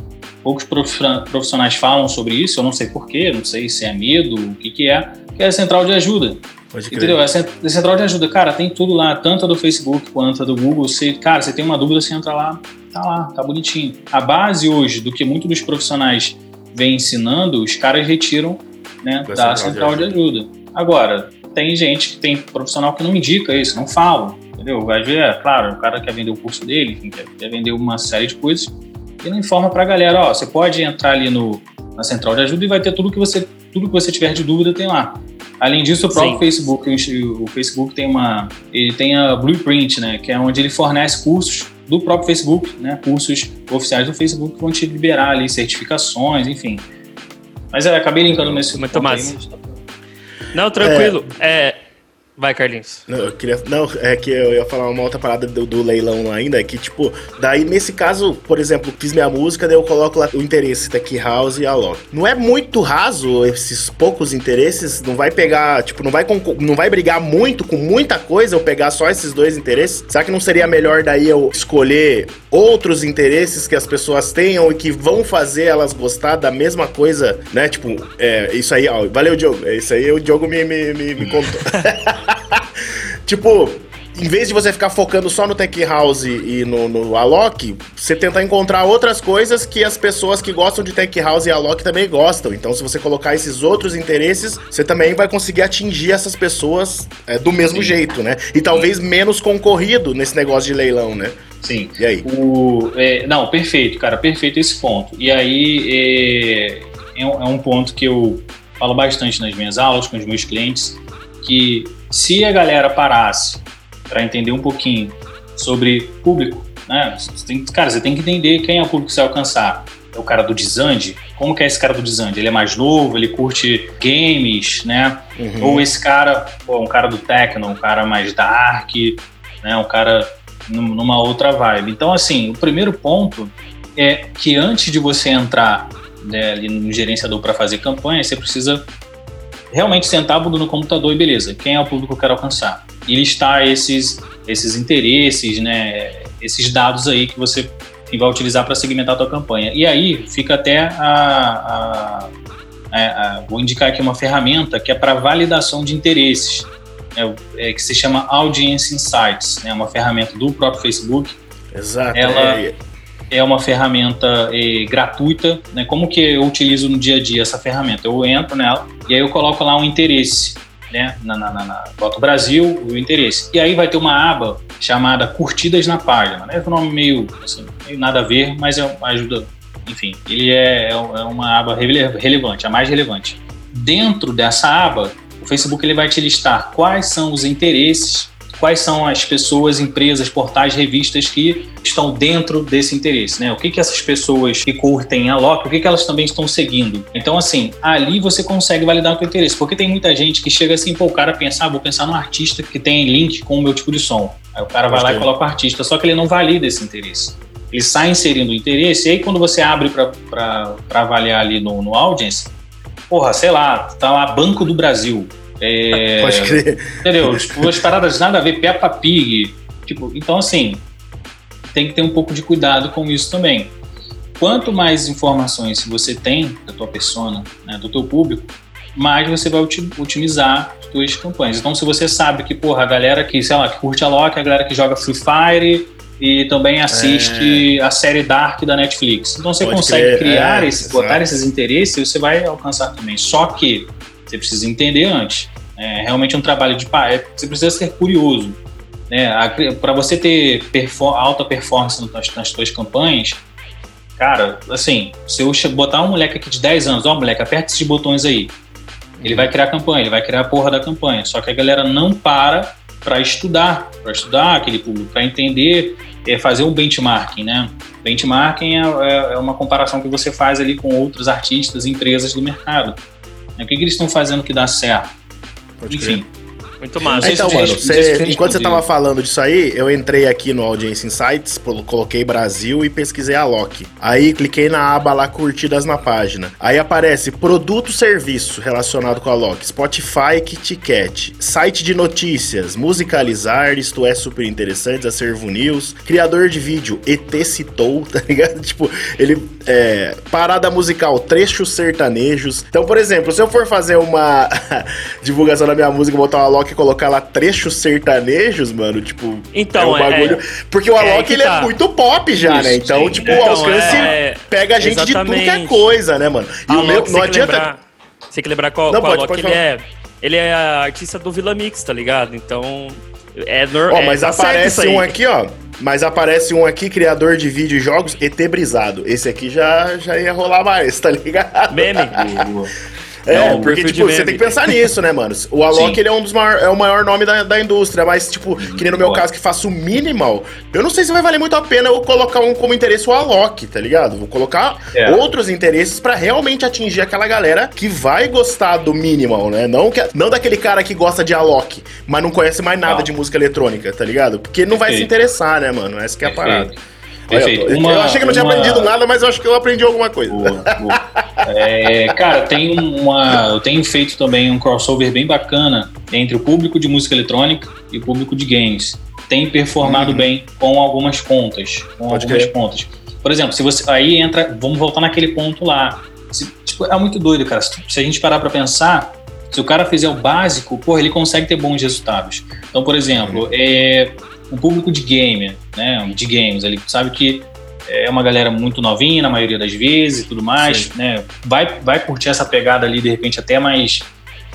poucos profi- profissionais falam sobre isso, eu não sei porquê, não sei se é medo, o que que é, que é a central de ajuda. Pode crer. Entendeu? A cent- a central de ajuda, cara, tem tudo lá, tanto a do Facebook quanto a do Google. Você, cara, você tem uma dúvida, você entra lá, tá lá, tá bonitinho. A base hoje do que muitos dos profissionais vêm ensinando, os caras retiram né, Da da, central de central de ajuda. Agora, tem gente que tem profissional que não indica isso, não fala, entendeu? Vai ver, é claro, o cara quer vender o curso dele, enfim, quer, quer vender uma série de coisas, e não informa pra galera, ó, você pode entrar ali no, na central de ajuda e vai ter tudo que você tudo que você tiver de dúvida tem lá. Além disso, o próprio Sim. Facebook, o Facebook tem uma, ele tem a Blueprint, né, que é onde ele fornece cursos do próprio Facebook, né, cursos oficiais do Facebook que vão te liberar ali certificações, enfim. Mas é, acabei linkando nesse Muito ponto aí, massa. mas tá- Não, tranquilo. É. Vai, Carlinhos. Não, eu queria, não, é que eu ia falar uma outra parada do, do leilão ainda, é que, tipo, daí nesse caso, por exemplo, fiz minha música, daí eu coloco lá o interesse Tech House e a Loki. Não é muito raso esses poucos interesses, não vai pegar, tipo, não vai, não vai brigar muito com muita coisa eu pegar só esses dois interesses? Será que não seria melhor daí eu escolher outros interesses que as pessoas tenham e que vão fazer elas gostar da mesma coisa, né? Tipo, é, isso aí, ó, valeu, Diogo, isso aí o Diogo me, me, me, me contou. tipo, em vez de você ficar focando só no Tech House e no, no Alok, você tentar encontrar outras coisas que as pessoas que gostam de Tech House e Alok também gostam. Então, se você colocar esses outros interesses, você também vai conseguir atingir essas pessoas é, do mesmo Sim. jeito, né? E talvez menos concorrido nesse negócio de leilão, né? Sim. E aí? O, é, não, perfeito, cara, perfeito esse ponto. E aí é, é um é ponto que eu falo bastante nas minhas aulas com os meus clientes, que se a galera parasse para entender um pouquinho sobre público, né? Você tem, cara, você tem que entender quem é o público que você vai alcançar. É o cara do Dizande? Como que é esse cara do Dizande? Ele é mais novo, ele curte games, né? Uhum. Ou esse cara, pô, um cara do techno, um cara mais dark, né? Um cara numa outra vibe. Então, assim, o primeiro ponto é que antes de você entrar né, ali no gerenciador para fazer campanha, você precisa realmente sentar a bunda no computador e beleza, quem é o público que eu quero alcançar? E listar esses, esses interesses, né, esses dados aí que você vai utilizar para segmentar a tua campanha. E aí fica até a, a, a, a vou indicar aqui uma ferramenta que é para validação de interesses, né, é, que se chama Audience Insights, é né, uma ferramenta do próprio Facebook. Exato. Ela, é é uma ferramenta é, gratuita. Né? Como que eu utilizo no dia a dia essa ferramenta? Eu entro nela e aí eu coloco lá um interesse. Né? Na, na, na, boto Brasil, o interesse. E aí vai ter uma aba chamada Curtidas na Página. Né? É um nome meio, assim, meio nada a ver, mas é, ajuda. Enfim, ele é, é, é uma aba relevante, a mais relevante. Dentro dessa aba, o Facebook ele vai te listar quais são os interesses quais são as pessoas, empresas, portais, revistas que estão dentro desse interesse, né? O que que essas pessoas que curtem a Loki, o que que elas também estão seguindo? Então, assim, ali você consegue validar o teu interesse, porque tem muita gente que chega assim, pô, o cara pensa, ah, vou pensar num artista que tem link com o meu tipo de som. Aí o cara vai lá e coloca o artista, só que ele não valida esse interesse. Ele sai inserindo o interesse, e aí quando você abre para avaliar ali no, no audience, porra, sei lá, tá lá Banco do Brasil, é, Pode crer. Entendeu? Tipo, as paradas nada a ver, Peppa Pig. Tipo, então, assim, tem que ter um pouco de cuidado com isso também. Quanto mais informações você tem da tua persona, né, do teu público, mais você vai otimizar as tuas campanhas. Então, se você sabe que, porra, a galera que, sei lá, que curte a Loki, a galera que joga Free Fire e também assiste é... a série Dark da Netflix. Então, você Pode consegue crer. criar, é, esse, botar esses interesses e você vai alcançar também. Só que você precisa entender antes. É realmente um trabalho de é, você precisa ser curioso. Né? Para você ter perfor alta performance nas, nas suas campanhas, cara, assim, se eu botar um moleque aqui de 10 anos, ó, moleque, aperta esses botões aí. Ele vai criar a campanha, ele vai criar a porra da campanha. Só que a galera não para para estudar, para estudar aquele público, para entender, é, fazer um benchmarking, né? Benchmarking é, é, é, uma comparação que você faz ali com outros artistas, empresas do mercado. O que, que eles estão fazendo que dá certo? Pode Enfim. Crer. Muito massa. Então, mano, você, enquanto você tava falando disso aí, eu entrei aqui no Audience Insights, coloquei Brasil e pesquisei a Loki. Aí cliquei na aba lá curtidas na página. Aí aparece produto serviço relacionado com a Loki, Spotify KitKat, site de notícias, musicalizar, isto é super interessante, acervo news, criador de vídeo, ET citou, tá ligado? Tipo, ele é, parada musical, trechos sertanejos. Então, por exemplo, se eu for fazer uma divulgação da minha música, botar uma Loki colocar lá trechos sertanejos, mano, tipo. Então, é um bagulho. É, porque o Alok é ele é tá. é muito pop já, Isso, né? Então, sim. tipo, então, o alcance é, pega a gente exatamente. de tudo que é coisa, né, mano? E o meu, não adianta. Lembrar, você tem que lembrar qual, não, qual pode, Alok pode ele é. Ele é artista do Vila Mix, tá ligado? Então. É normal. Ó, mas tá aparece um aqui, ó. Mas aparece um aqui, criador de vídeo e jogos, ET Brisado. Esse aqui já, já ia rolar mais, tá ligado? Meme. É, É porque, tipo, você tem que pensar nisso, né, mano? O Alok, Sim. ele é um dos maior, é o maior nome da, da indústria, mas, tipo, que nem no meu Concordo. caso, que faço o minimal, eu não sei se vai valer muito a pena eu colocar um como interesse o Alok, tá ligado? Vou colocar É. outros interesses pra realmente atingir aquela galera que vai gostar do minimal, né? Não, que, não daquele cara que gosta de Alok, mas não conhece mais nada Não. de música eletrônica, tá ligado? Porque não vai se Perfeito. interessar, né, mano? Essa que é a parada. Perfeito. Olha, eu, tô- eu Uma- achei que não tinha uma- aprendido nada, mas eu acho que eu aprendi alguma coisa. Boa, boa. É, cara, tem uma. Eu tenho feito também um crossover bem bacana entre o público de música eletrônica e o público de games. Tem performado Uhum. bem com algumas pontas. Com Pode algumas crer. pontas. Por exemplo, se você. Aí entra. Vamos voltar naquele ponto lá. Se- tipo, é muito doido, cara. Se, se a gente parar pra pensar, se o cara fizer o básico, porra, ele consegue ter bons resultados. Então, por exemplo, é, um público de gamer, né? De games, ele sabe que é uma galera muito novinha na maioria das vezes e tudo mais, né? Vai, vai curtir essa pegada ali, de repente, até mais,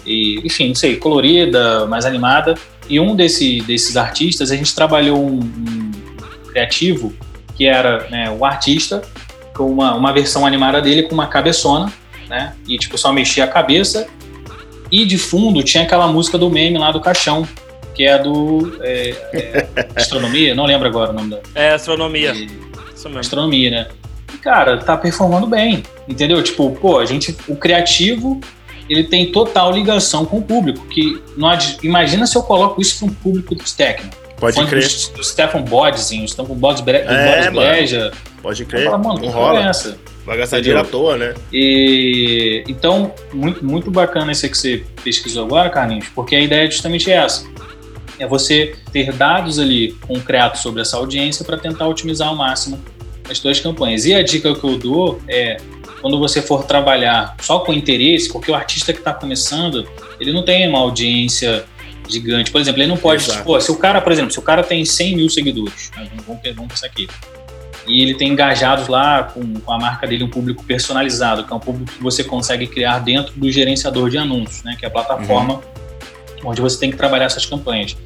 e, enfim, não sei, colorida, mais animada. E um desse, desses artistas, a gente trabalhou um, um criativo que era né, o artista com uma, uma versão animada dele com uma cabeçona, né? E tipo, só mexia a cabeça. E de fundo tinha aquela música do meme lá do caixão, que é do é, é, Astronomia, não lembro agora o nome da. É astronomia. E- Isso mesmo. astronomia, né? E, cara, tá performando bem, entendeu? Tipo, pô, a gente, o criativo, ele tem total ligação com o público, que não imagina se eu coloco isso para um público dos técnicos. Pode Fã crer, Do, do Stefan Bodzinho, o Stefan Bodz É. Breja. pode crer. falar, mano, Não é rola. essa? Vai gastar dinheiro à toa, né? E então, muito, muito bacana esse que você pesquisou agora, Carlinhos, porque a ideia é justamente essa. É você ter dados ali concretos sobre essa audiência para tentar otimizar ao máximo as suas campanhas. E a dica que eu dou é quando você for trabalhar só com interesse, porque o artista que está começando, ele não tem uma audiência gigante. Por exemplo, ele não pode, tipo, se o cara, por exemplo, se o cara tem 100 mil seguidores, né, vamos, vamos pensar aqui, e ele tem engajados lá com, com a marca dele um público personalizado, que é um público que você consegue criar dentro do gerenciador de anúncios, né, que é a plataforma onde você tem que trabalhar essas campanhas.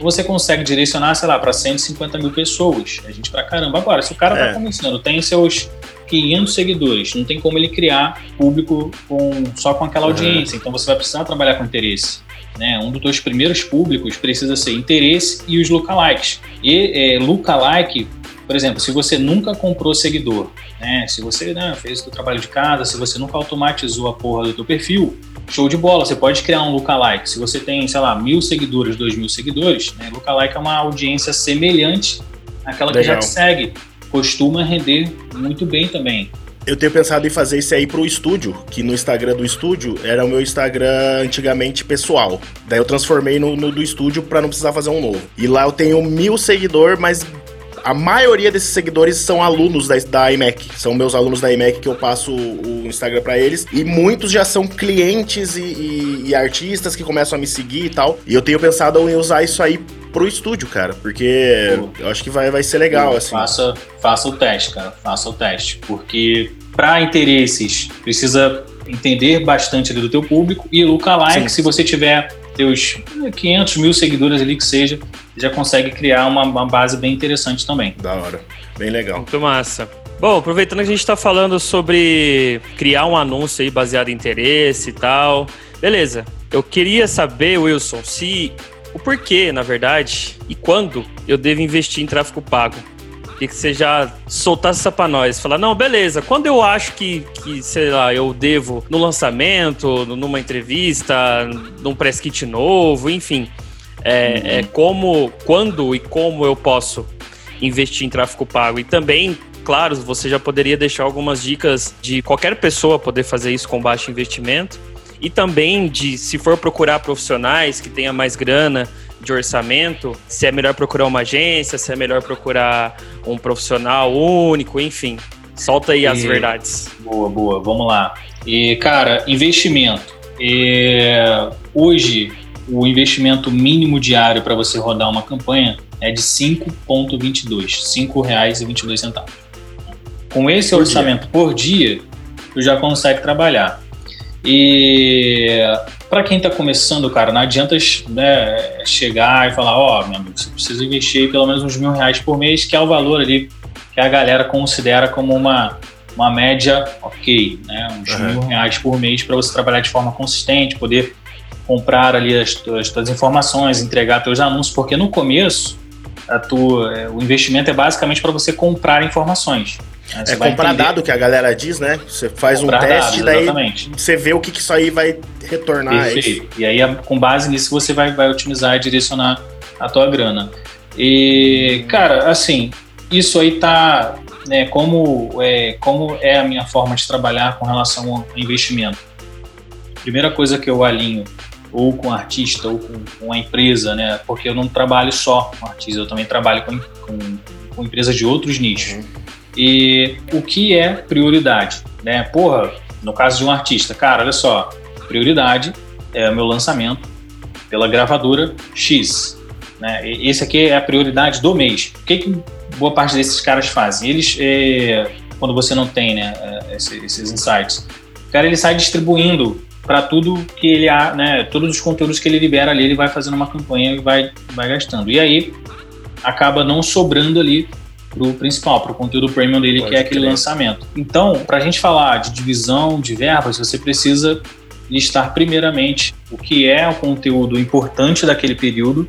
Você consegue direcionar, sei lá, para 150 mil pessoas. A gente pra caramba. Agora, se o cara É. tá começando, tem seus 500 seguidores, não tem como ele criar público com, só com aquela Uhum. audiência. Então você vai precisar trabalhar com interesse. Né? Um dos teus primeiros públicos precisa ser interesse e os lookalikes. E é, lookalike, por exemplo, se você nunca comprou seguidor, né? se você né, fez o trabalho de casa, se você nunca automatizou a porra do teu perfil, show de bola, você pode criar um lookalike. Se você tem, sei lá, mil seguidores, dois mil seguidores, né? lookalike é uma audiência semelhante àquela que já Legal. te segue. Costuma render muito bem também. Eu tenho pensado em fazer isso aí pro estúdio, que no Instagram do estúdio era o meu Instagram antigamente pessoal. Daí eu transformei no, no do estúdio pra não precisar fazer um novo. E lá eu tenho mil seguidores, mas a maioria desses seguidores são alunos da, da iMac. São meus alunos da iMac que eu passo o, o Instagram pra eles. E muitos já são clientes e, e- e artistas que começam a me seguir e tal. E eu tenho pensado em usar isso aí pro estúdio, cara. Porque eu acho que vai, vai ser legal, assim. Faça, faça o teste, cara. Faça o teste. Porque para interesses, precisa entender bastante ali do teu público. E lookalike, Sim. se você tiver teus 500 mil seguidores ali que seja, já consegue criar uma, uma base bem interessante também. Da hora. Bem legal. Muito massa. Bom, aproveitando que a gente está falando sobre criar um anúncio aí baseado em interesse e tal. Beleza. Eu queria saber, Wilson, se o porquê, na verdade, e quando eu devo investir em tráfego pago. Queria que você já soltasse essa pra nós. Falar, não, beleza, quando eu acho que, que, sei lá, eu devo no lançamento, numa entrevista, num press kit novo, enfim. É, é como, quando e como eu posso investir em tráfego pago. E também, claro, você já poderia deixar algumas dicas de qualquer pessoa poder fazer isso com baixo investimento. E também de, se for procurar profissionais que tenha mais grana de orçamento, se é melhor procurar uma agência, se é melhor procurar um profissional único, enfim. Solta aí as E- verdades. Boa, boa, vamos lá. E, cara, investimento. É, hoje, o investimento mínimo diário para você rodar uma campanha é de 5,22, R$ 5,22. Com esse Por orçamento por dia, tu já consegue trabalhar. E para quem está começando, cara, não adianta né, chegar e falar, ó, meu amigo, você precisa investir pelo menos uns mil reais por mês, que é o valor ali que a galera considera como uma uma média ok, né? Uns Uhum. mil reais por mês para você trabalhar de forma consistente, poder comprar ali as tuas, tuas informações, entregar teus anúncios, porque no começo a tua, é, o investimento é basicamente para você comprar informações. Você É comprar entender- dado que a galera diz, né? Você faz um comprar teste, dados, daí exatamente. você vê o que, que isso aí vai retornar. é. Perfeito. E aí, com base nisso, você vai, vai otimizar e direcionar a tua grana. E, cara, assim, isso aí tá. Né, como, é, como é a minha forma de trabalhar com relação ao investimento? Primeira coisa que eu alinho, ou com artista, ou com, com a empresa, né? Porque eu não trabalho só com artista, eu também trabalho com, com, com empresas de outros nichos. Uhum. E o que é prioridade? Né? Porra, no caso de um artista, cara, olha só, prioridade é o meu lançamento pela gravadora X. Né? Esse aqui é a prioridade do mês. O que, que boa parte desses caras fazem? Eles, é, quando você não tem né, é, esse- esses insights, o cara ele sai distribuindo para tudo que ele há, né, todos os conteúdos que ele libera ali, ele vai fazendo uma campanha e vai, vai gastando. E aí acaba não sobrando ali pro principal, pro conteúdo premium dele, Pode que é aquele crer. lançamento. Então, para a gente falar de divisão de verbas, você precisa listar primeiramente o que é o conteúdo importante daquele período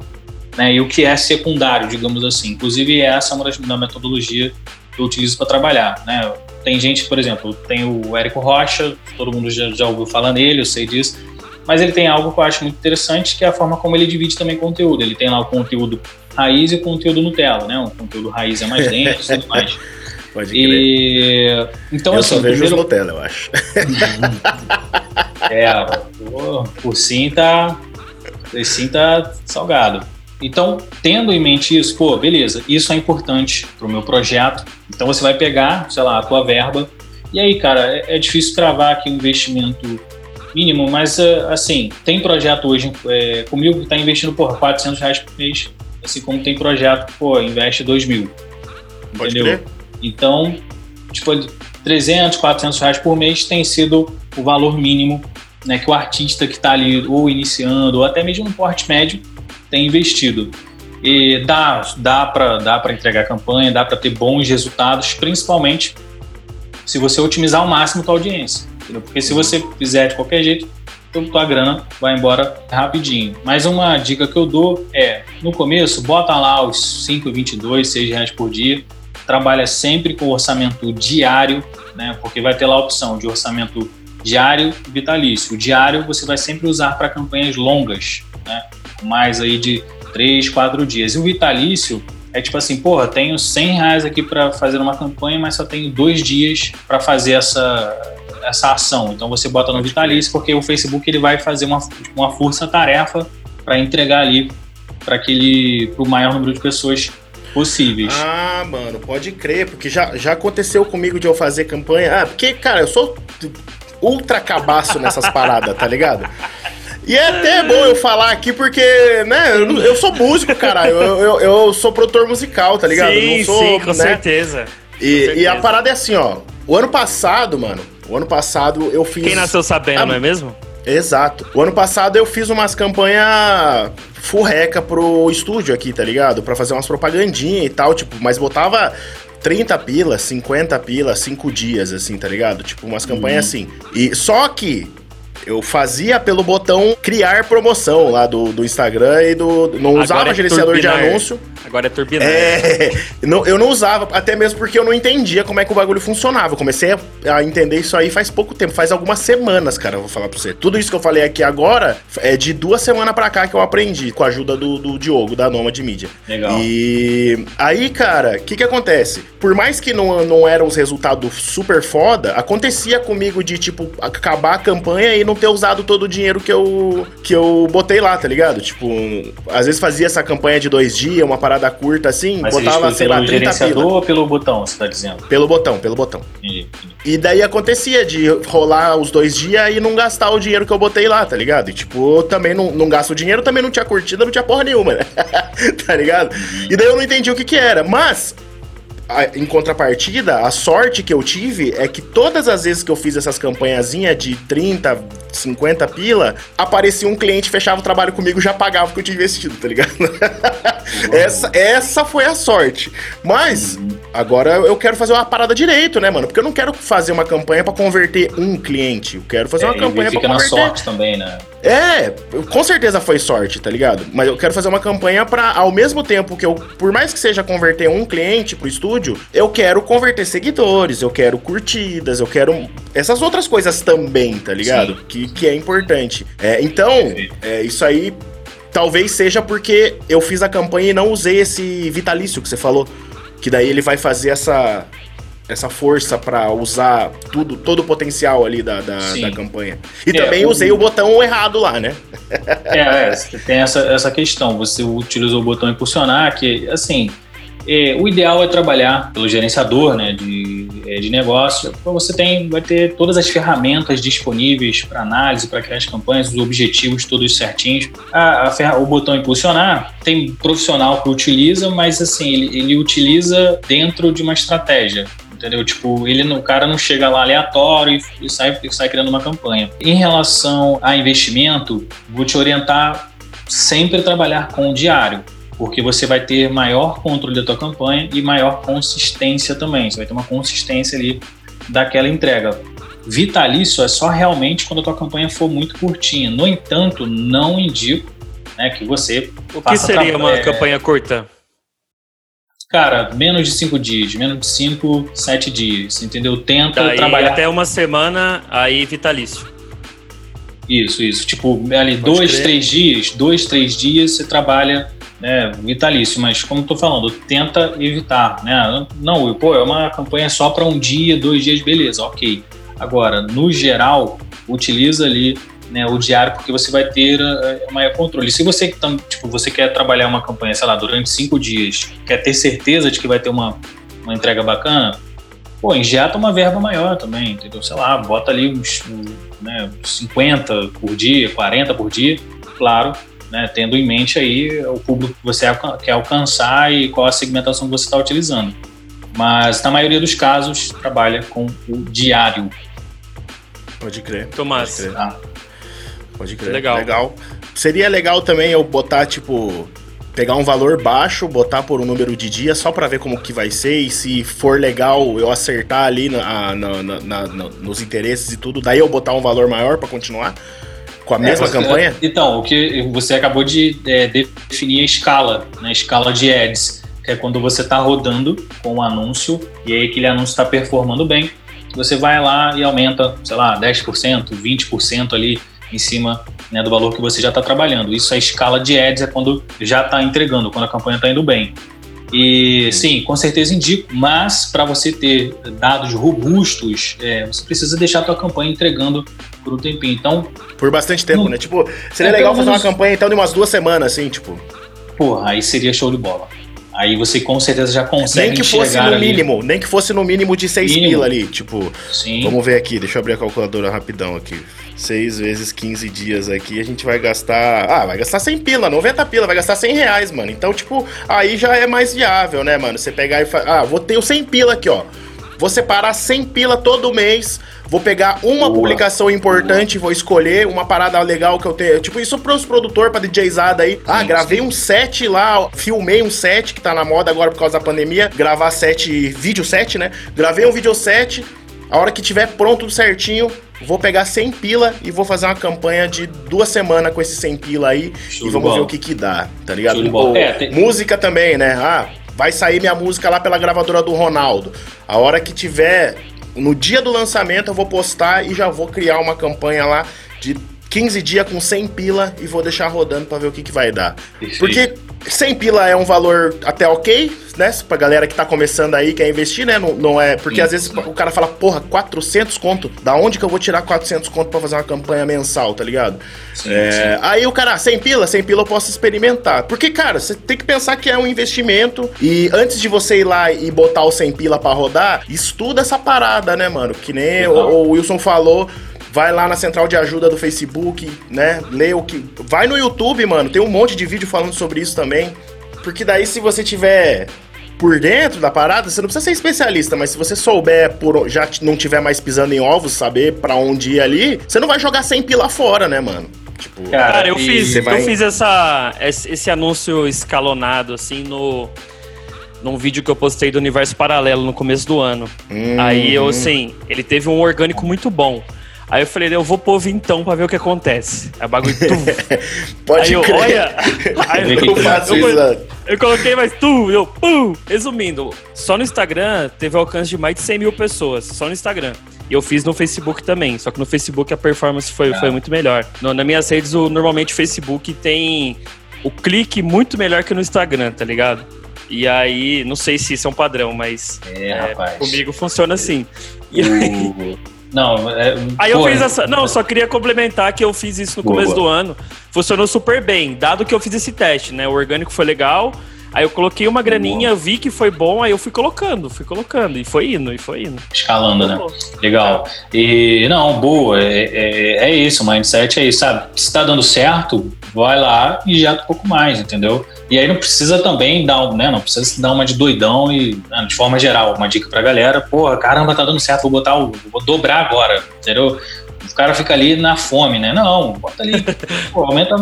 né, e o que é secundário, digamos assim. Inclusive, essa é uma das da metodologia que eu utilizo para trabalhar. Né? Tem gente, por exemplo, tem o Érico Rocha, todo mundo já, já ouviu falar nele, eu sei disso, mas ele tem algo que eu acho muito interessante, que é a forma como ele divide também conteúdo. Ele tem lá o conteúdo raiz e o conteúdo Nutella, né? O conteúdo raiz é mais denso e tudo mais. Pode crer. E então eu assim, só vejo primeiro, os Nutella, eu acho. é, por sim tá, por sim tá salgado. Então, tendo em mente isso, pô, beleza, isso é importante pro meu projeto. Então você vai pegar, sei lá, a tua verba. E aí, cara, é, é difícil cravar aqui um investimento mínimo, mas é, assim, tem projeto hoje é, comigo que tá investindo, porra, 400 reais por mês. Assim como tem projeto que, pô, investe 2 mil. Pode Entendeu? crer. Então, tipo, 300, 400 reais por mês tem sido o valor mínimo né, que o artista que está ali ou iniciando, ou até mesmo no porte médio, tem investido. E dá, dá para dá pra entregar campanha, dá para ter bons resultados, principalmente se você otimizar ao máximo a tua audiência. entendeu? Porque se você fizer de qualquer jeito, tua grana vai embora rapidinho. Mas uma dica que eu dou é, no começo, bota lá os 5,22, 6 reais por dia, trabalha sempre com orçamento diário, né? Porque vai ter lá a opção de orçamento diário e vitalício. O diário você vai sempre usar para campanhas longas, né? Mais aí de 3, 4 dias. E o vitalício é tipo assim, porra, tenho 100 reais aqui para fazer uma campanha, mas só tenho dois dias para fazer essa, essa ação. Então você bota no vitalício, porque o Facebook ele vai fazer uma, uma força-tarefa para entregar ali para aquele pro maior número de pessoas possíveis. Ah, mano, pode crer, porque já, já aconteceu comigo de eu fazer campanha. Ah, porque, cara, eu sou ultra cabaço nessas paradas, tá ligado? E é até bom eu falar aqui porque, né, eu, eu sou músico, cara. Eu, eu, eu sou produtor musical, tá ligado? sim, não sou, sim, com né? certeza. E, certeza. e a parada é assim, ó. O ano passado, mano, o ano passado eu fiz. Quem nasceu sabendo, Ah, não é mesmo? Exato. O ano passado eu fiz umas campanhas furreca pro estúdio aqui, tá ligado? Pra fazer umas propagandinhas e tal, tipo, mas botava 30 pila, 50 pila, 5 dias, assim, tá ligado? Tipo, umas campanhas assim. E só que eu fazia pelo botão criar promoção lá do, do Instagram e do. Não Agora usava é gerenciador de turbinar. anúncio. Agora é turbinar. É, não, eu não usava, até mesmo porque eu não entendia como é que o bagulho funcionava. Eu comecei a, a entender isso aí faz pouco tempo, faz algumas semanas, cara, eu vou falar pra você. Tudo isso que eu falei aqui agora é de duas semanas pra cá que eu aprendi, com a ajuda do, do Diogo, da Noma de Mídia. Legal. E aí, cara, o que que acontece? Por mais que não, não eram os resultados super foda, acontecia comigo de, tipo, acabar a campanha e não ter usado todo o dinheiro que eu, que eu botei lá, tá ligado? Tipo, às vezes fazia essa campanha de dois dias, uma parada curta assim, Mas botava, sei lá, pelo 30 gerenciador pila. ou pelo botão, você tá dizendo? Pelo botão, pelo botão. Entendi. E daí acontecia de rolar os dois dias e não gastar o dinheiro que eu botei lá, tá ligado? E tipo, eu também não, não gasto o dinheiro, também não tinha curtida, não tinha porra nenhuma, né? tá ligado? E daí eu não entendi o que que era. Mas, em contrapartida, a sorte que eu tive é que todas as vezes que eu fiz essas campanhazinhas de 30, 50 pila, aparecia um cliente, fechava o trabalho comigo já pagava o que eu tinha investido, tá ligado? essa, essa foi a sorte. Mas, agora eu quero fazer uma parada direito, né, mano? Porque eu não quero fazer uma campanha pra converter um cliente. Eu quero fazer É, uma campanha pra fica na converter. sorte também, né? É, com certeza foi sorte, tá ligado? Mas eu quero fazer uma campanha pra, ao mesmo tempo que eu, por mais que seja converter um cliente pro estúdio, eu quero converter seguidores, eu quero curtidas, eu quero essas outras coisas também, tá ligado? Que, que é importante. É, então, é, isso aí talvez seja porque eu fiz a campanha e não usei esse vitalício que você falou. Que daí ele vai fazer essa. Essa força pra usar tudo, todo o potencial ali da, da, da campanha. E É, também o- usei o botão errado lá, né? É, é, tem essa, essa questão. Você utilizou o botão impulsionar, que, assim, é, o ideal é trabalhar pelo gerenciador né, de, é, de negócio. Então você tem, vai ter todas as ferramentas disponíveis para análise, para criar as campanhas, os objetivos todos certinhos. A, a o botão impulsionar tem profissional que utiliza, mas assim, ele, ele utiliza dentro de uma estratégia. Entendeu? Tipo, ele, o cara não chega lá aleatório e, sai, e sai criando uma campanha. Em relação a investimento, vou te orientar sempre trabalhar com o diário, porque você vai ter maior controle da tua campanha e maior consistência também. Você vai ter uma consistência ali daquela entrega. Vitalício é só realmente quando a tua campanha for muito curtinha. No entanto, não indico né, que você O que seria uma é, campanha curta? Cara, menos de cinco dias, menos de cinco, sete dias, entendeu? Tenta Daí trabalhar. até uma semana, aí vitalício. Isso, isso. Tipo, ali, Pode dois, crer. três dias, dois, três dias você trabalha né, vitalício, mas como tô falando, tenta evitar, né? Não, pô, é uma campanha só para um dia, dois dias, beleza, ok. Agora, no geral, utiliza ali né, o diário porque você vai ter eh, maior controle. Se você tam- tipo, você quer trabalhar uma campanha, sei lá, durante cinco dias, quer ter certeza de que vai ter uma, uma entrega bacana, pô, injeta uma verba maior também, entendeu? Sei lá, bota ali uns, né, 50 por dia, 40 por dia, claro, né, tendo em mente aí o público que você quer alcançar e qual a segmentação que você está utilizando. Mas na maioria dos casos trabalha com o diário. Pode crer. Tomás. Pode crer. Tá? Pode crer. Legal. Legal. Seria legal também eu botar, tipo, pegar um valor baixo, botar por um número de dias, só pra ver como que vai ser. E se for legal eu acertar ali na, na- na- na- na- nos interesses e tudo, daí eu botar um valor maior pra continuar com a mesma É, você- campanha? Então, o que você acabou de é, definir a escala, né? A escala de ads, que é quando você está rodando com um anúncio e aí aquele anúncio está performando bem, você vai lá e aumenta, sei lá, 10%, 20% ali em cima né, do valor que você já está trabalhando. Isso a escala de ads é quando já está entregando, quando a campanha está indo bem. E sim, com certeza indico, mas para você ter dados robustos, é, você precisa deixar a tua campanha entregando por um tempinho. Então, Por bastante tempo, Não. né? Tipo, seria É, legal fazer uma menos- campanha então de umas duas semanas, assim, tipo. Porra, aí seria show de bola. Aí você com certeza já consegue Nem que fosse no ali. mínimo, nem que fosse no mínimo de seis Mínimo. pila ali, tipo. Sim. Vamos ver aqui, deixa eu abrir a calculadora rapidão aqui. 6 vezes 15 dias aqui, a gente vai gastar. Ah, vai gastar 100 pila, 90 pila, vai gastar 100 reais, mano. Então, tipo, aí já é mais viável, né, mano? Você pegar e falar. Ah, vou ter o 100 pila aqui, ó. Vou separar 100 pila todo mês. Vou pegar uma Boa. publicação importante, vou escolher uma parada legal que eu tenho. Tipo, isso pros produtor, pra DJzada aí. Ah, gravei um set lá, filmei um set que tá na moda agora por causa da pandemia. Gravar set, vídeo set, né? Gravei um vídeo set. A hora que tiver pronto certinho, vou pegar 100 pila e vou fazer uma campanha de duas semanas com esse 100 pila aí Show e vamos ver bola. o que que dá, tá ligado? Ou É, tem- Música também, né? Ah, vai sair minha música lá pela gravadora do Ronaldo. A hora que tiver, no dia do lançamento, eu vou postar e já vou criar uma campanha lá de 15 dias com 100 pila e vou deixar rodando pra ver o que que vai dar. Perfeito. Porque 100 pila é um valor até ok, né? Pra galera que tá começando aí, quer investir, né? Não, não é. Porque Sim, às vezes o cara fala, porra, 400 conto? Da onde que eu vou tirar 400 conto pra fazer uma campanha mensal, tá ligado? Sim, É, sim. aí o cara, 100 pila, 100 pila eu posso experimentar. Porque, cara, você tem que pensar que é um investimento e antes de você ir lá e botar o 100 pila pra rodar, estuda essa parada, né, mano? Que nem o, o Wilson falou. Vai lá na central de ajuda do Facebook, né? Lê o que. Vai no YouTube, mano. Tem um monte de vídeo falando sobre isso também. Porque daí, se você tiver por dentro da parada, você não precisa ser especialista, mas se você souber, por já não tiver mais pisando em ovos, saber pra onde ir ali, você não vai jogar sem pila fora, né, mano? Tipo, Cara, eu fiz, vai- eu fiz essa, esse, esse anúncio escalonado, assim, no, num vídeo que eu postei do Universo Paralelo no começo do ano. Hum. Aí eu, assim, ele teve um orgânico muito bom. Aí eu falei, eu vou pôr vintão pra ver o que acontece. Aí o bagulho. Tu, Pode aí eu, crer. olha. Aí eu, Eu eu, isso. né? eu coloquei mais tu, eu, pum! Resumindo, só no Instagram teve alcance de mais de 100 mil pessoas, só no Instagram. E eu fiz no Facebook também, só que no Facebook a performance foi, Ah. foi muito melhor. No, nas minhas redes, o, normalmente o Facebook tem o clique muito melhor que no Instagram, tá ligado? E aí, não sei se isso é um padrão, mas É, rapaz. comigo funciona assim. E aí, Não, é, Aí eu pô, fiz essa. Não, só queria complementar que eu fiz isso no Boa. começo do ano. Funcionou super bem, dado que eu fiz esse teste, né? O orgânico foi legal. Aí eu coloquei uma graninha, vi que foi bom, aí eu fui colocando, fui colocando. E foi indo, e foi indo. escalando, né? Legal. E não, boa, é, é, é isso, o mindset é isso, sabe? Se tá dando certo, vai lá e já um pouco mais, entendeu? E aí não precisa também dar, um, né? Não precisa dar uma de doidão e, né, de forma geral, uma dica pra galera, porra, caramba, tá dando certo, vou botar o. vou dobrar agora, entendeu? O cara fica ali na fome, né? Não, bota ali, pô, aumenta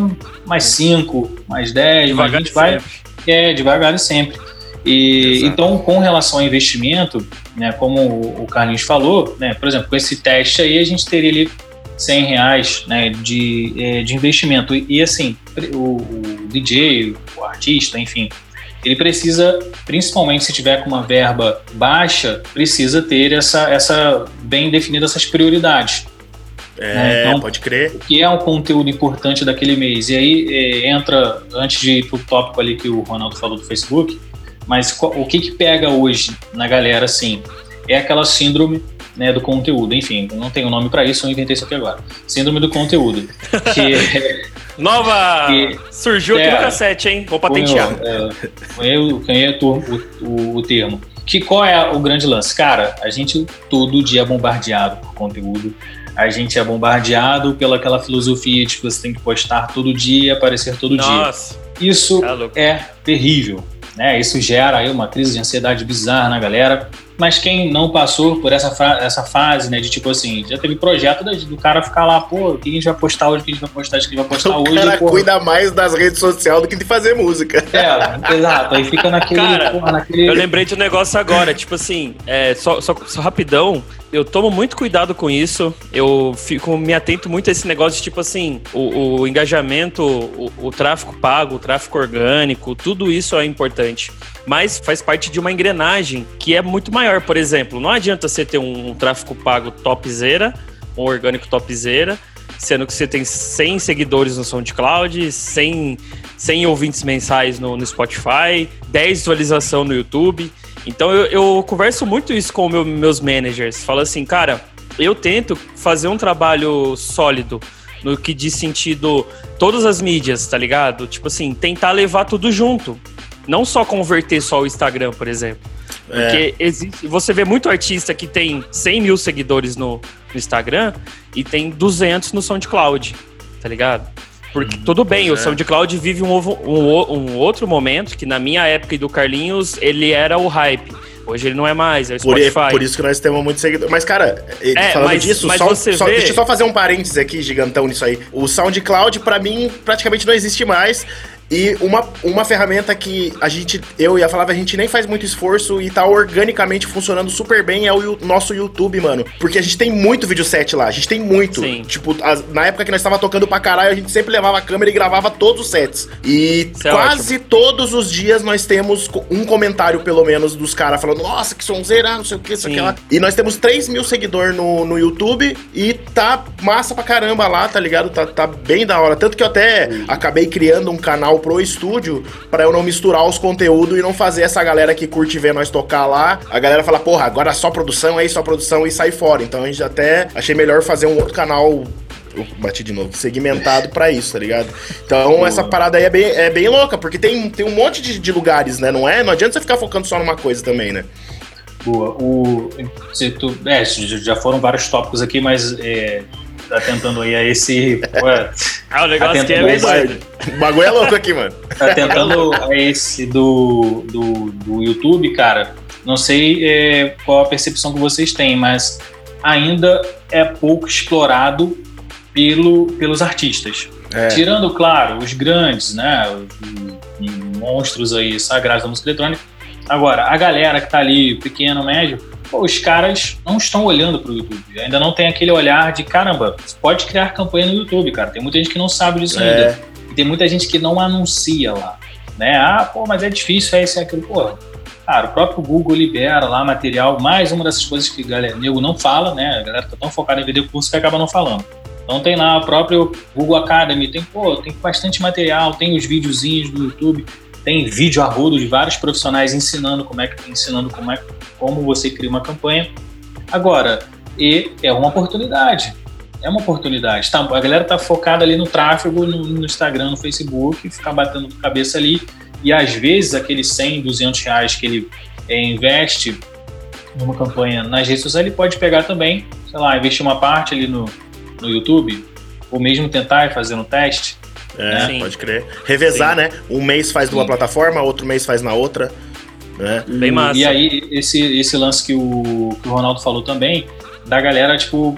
mais 5, mais 10, mais Devagar 20, vai, sempre. É, devagar e sempre. E, Exato. então, com relação ao investimento, né, como o Carlinhos falou, né, por exemplo, com esse teste aí, a gente teria ali 100 reais né, de, eh, de investimento. E, e, assim, o, o DJ, o artista, enfim, ele precisa, principalmente se tiver com uma verba baixa, precisa ter essa, essa bem definida essas prioridades É, Então- pode crer. o que é o conteúdo importante daquele mês. E aí eh, entra, antes de ir pro tópico ali que o Ronaldo falou do Facebook, mas o que que pega hoje na galera, assim, é aquela síndrome né, do conteúdo. Enfim, não tenho nome para isso, eu inventei isso aqui agora. Síndrome do conteúdo. Que é, Nova! E- Surgiu aqui É. no cassete, hein? Vou patentear. Foi eu ganhei o, o, o termo. Que qual é o grande lance? Cara, a gente todo dia é bombardeado por conteúdo. A gente é bombardeado pela aquela filosofia de que você tem que postar todo dia, aparecer todo dia. Nossa, Isso tá louco. é terrível. Né? Isso gera aí uma crise de ansiedade bizarra na galera. Mas quem não passou por essa, essa fase, né? De tipo assim, já teve projeto do cara ficar lá, pô, o que a gente vai postar hoje, o que a gente vai postar, o que a gente vai postar O hoje. cara porra. cuida mais das redes sociais do que de fazer música. É, exato. Aí fica naquele. Cara, porra, naquele... Eu lembrei de um negócio agora, tipo assim, é, só, só, só rapidão, eu tomo muito cuidado com isso, eu fico, me atento muito a esse negócio de, tipo assim, o, o engajamento, o, o tráfego pago, o tráfego orgânico, tudo isso é importante. Mas faz parte de uma engrenagem que é muito maior. Por exemplo, não adianta você ter um, tráfego pago topzera, um orgânico topzera, sendo que você tem 100 seguidores no SoundCloud, 100, 100 ouvintes mensais no, no Spotify, 10 visualização no YouTube. Então eu, eu converso muito isso com meu- meus managers. Falo assim, cara, eu tento fazer um trabalho sólido no que diz sentido todas as mídias, tá ligado? Tipo assim, tentar levar tudo junto. Não só converter só o Instagram, por exemplo. É. Porque existe, você vê muito artista que tem 100 mil seguidores no, no Instagram e tem 200 no SoundCloud, tá ligado? Porque tudo bem, o é. SoundCloud vive um, um o- um outro momento que na minha época e do Carlinhos ele era o hype. Hoje ele não é mais, é o Por, Spotify. por isso que nós temos muito seguidor. Mas, cara, É, falando mas- disso, mas só, só- vê- deixa eu só fazer um parênteses aqui, gigantão, nisso aí. O SoundCloud, pra mim, praticamente não existe mais. E uma, uma ferramenta que a gente, eu e a Flávia, a gente nem faz muito esforço e tá organicamente funcionando super bem é o nosso YouTube, mano. Porque a gente tem muito vídeo set lá, a gente tem muito. Sim. Tipo, as- na época que nós tava tocando pra caralho, a gente sempre levava a câmera e gravava todos os sets. E Isso é quase todos os dias nós temos um comentário, pelo menos, dos caras falando, nossa, que sonzeira, não sei o que, isso Sim. aqui lá. E nós temos 3 mil seguidores no, no YouTube e tá massa pra caramba lá, tá ligado? Tá, tá bem da hora. Tanto que eu até acabei criando um canal pro estúdio pra eu não misturar os conteúdos e não fazer essa galera que curte ver nós tocar lá. A galera fala, porra, agora só produção, aí só produção e sai fora. Então a gente até achei melhor fazer um outro canal. Eu bati de novo, segmentado pra isso, tá ligado? Então essa parada aí é bem, é bem louca, porque tem, tem um monte de, de lugares, né? Não é? Não adianta você ficar focando só numa coisa também, né? Boa. O, se tu, é, já foram vários tópicos aqui, mas é, tá tentando aí a esse. Ué, Ah, o negócio Tá aqui é doido. O bagulho é louco aqui, mano. tá tentando a esse do, do, do YouTube, cara. Não sei é, qual a percepção que vocês têm, mas ainda é pouco explorado pelo, pelos artistas. É. Tirando, claro, os grandes, né? Os, os monstros aí sagrados da música eletrônica, Agora, a galera que tá ali, pequeno, médio, pô, os caras não estão olhando pro YouTube. Ainda não tem aquele olhar de, caramba, você pode criar campanha no YouTube, cara. Tem muita gente que não sabe disso É. ainda. E tem muita gente que não anuncia lá. Né? Ah, pô, mas é difícil, é isso e aquilo. Pô, cara, o próprio Google libera lá material. Mais uma dessas coisas que galera, nego não fala, né? A galera tá tão focada em vender curso que acaba não falando. Então tem lá o próprio Google Academy, tem, pô, tem bastante material, tem os videozinhos do YouTube, tem vídeo a rodo de vários profissionais ensinando como é que ensinando como é como você cria uma campanha. Agora, e é uma oportunidade. É uma oportunidade. Tá, a galera tá focada ali no tráfego, no, no Instagram, no Facebook, ficar batendo cabeça ali. E às vezes aqueles 100, 200 reais que ele é, investe numa campanha nas redes sociais, ele pode pegar também, sei lá, investir uma parte ali no, no YouTube, ou mesmo tentar fazer um teste. É, Sim. pode crer. Revezar, né? Um mês faz numa Sim. plataforma, outro mês faz na outra. Né? Bem E- massa. E aí, esse, esse lance que o, que o Ronaldo falou também, da galera, tipo,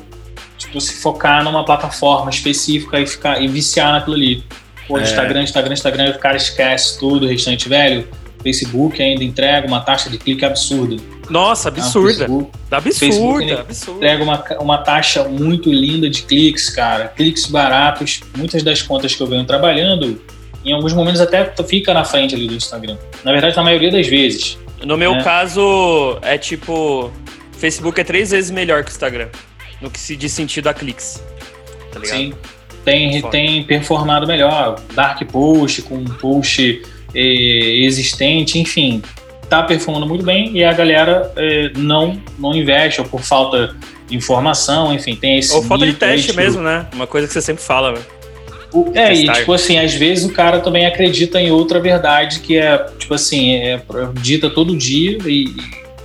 tipo, se focar numa plataforma específica e ficar e viciar naquilo ali. Pô, É. Instagram, Instagram, Instagram, o cara esquece tudo, o restante, velho. Facebook ainda entrega uma taxa de clique absurda. Nossa, absurda. Absurda, Facebook, absurda. entrega uma, uma taxa muito linda de cliques, cara. Cliques baratos. Muitas das contas que eu venho trabalhando, em alguns momentos até fica na frente ali do Instagram. Na verdade, na maioria das vezes. No meu É. caso, é tipo. Facebook é três vezes melhor que o Instagram. No que se diz sentido a cliques. Tá ligado? Sim. Tem, Foda. tem performado melhor. Dark post, com um post eh, existente, enfim. Tá performando muito bem e a galera eh, não, não investe, ou por falta de informação, enfim, tem esse. Ou falta de aí, teste tipo, mesmo, né? Uma coisa que você sempre fala, né? o- É, e tipo assim, às vezes o cara também acredita em outra verdade que é, tipo assim, é dita todo dia e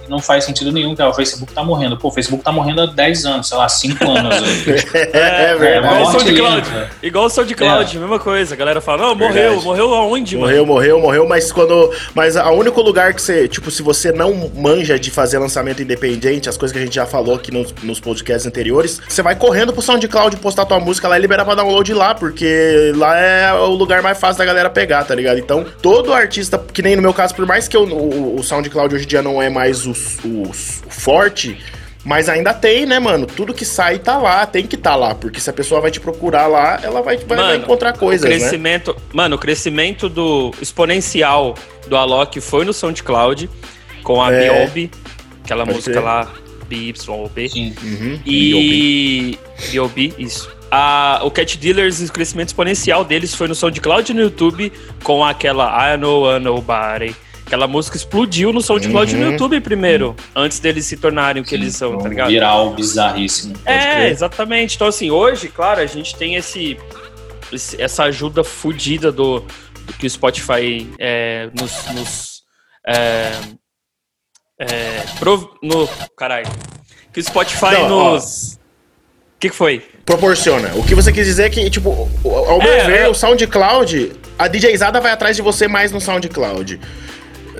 não faz sentido nenhum, que ah, o Facebook tá morrendo. Pô, o Facebook tá morrendo há 10 anos, sei lá, 5 anos. É, igual verdade. o morte SoundCloud. Igual o SoundCloud, mesma coisa. A galera fala, não, morreu. Verdade. Morreu aonde, Morreu, mano? morreu, morreu, mas quando. Mas o único lugar que você. Tipo, se você não manja de fazer lançamento independente, as coisas que a gente já falou aqui nos, nos podcasts anteriores, você vai correndo pro SoundCloud postar tua música lá e liberar pra download lá, porque lá é o lugar mais fácil da galera pegar, tá ligado? Então, todo artista, que nem no meu caso, por mais que eu- o, o SoundCloud hoje em dia não é mais o, o- o forte. Mas ainda tem, né, mano? Tudo que sai tá lá, tem que tá lá. Porque se a pessoa vai te procurar lá, ela vai, vai, vai Mano, encontrar coisas, o né? crescimento, Mano, o crescimento do exponencial do Alok foi no SoundCloud, com a É. B.O.B., aquela música crer. lá, B.Y.O.B. Sim. Uhum. E. B.O.B., isso. A, o Cat Dealers, o crescimento exponencial deles foi no SoundCloud e no YouTube, com aquela I Know I Nobody. Aquela música explodiu no SoundCloud e no Uhum. YouTube primeiro, antes deles se tornarem o que eles são, tá ligado? Viral, bizarríssimo. É, crer. exatamente. Então, assim, hoje, claro, a gente tem esse, esse- essa ajuda fodida do, do que o Spotify é, nos. nos é, é, prov- no, caralho. Que o Spotify Não, ó. nos. O que, que foi? proporciona. O que você quis dizer é que, tipo, ao meu É, ver, eu- o SoundCloud, a DJzada vai atrás de você mais no SoundCloud.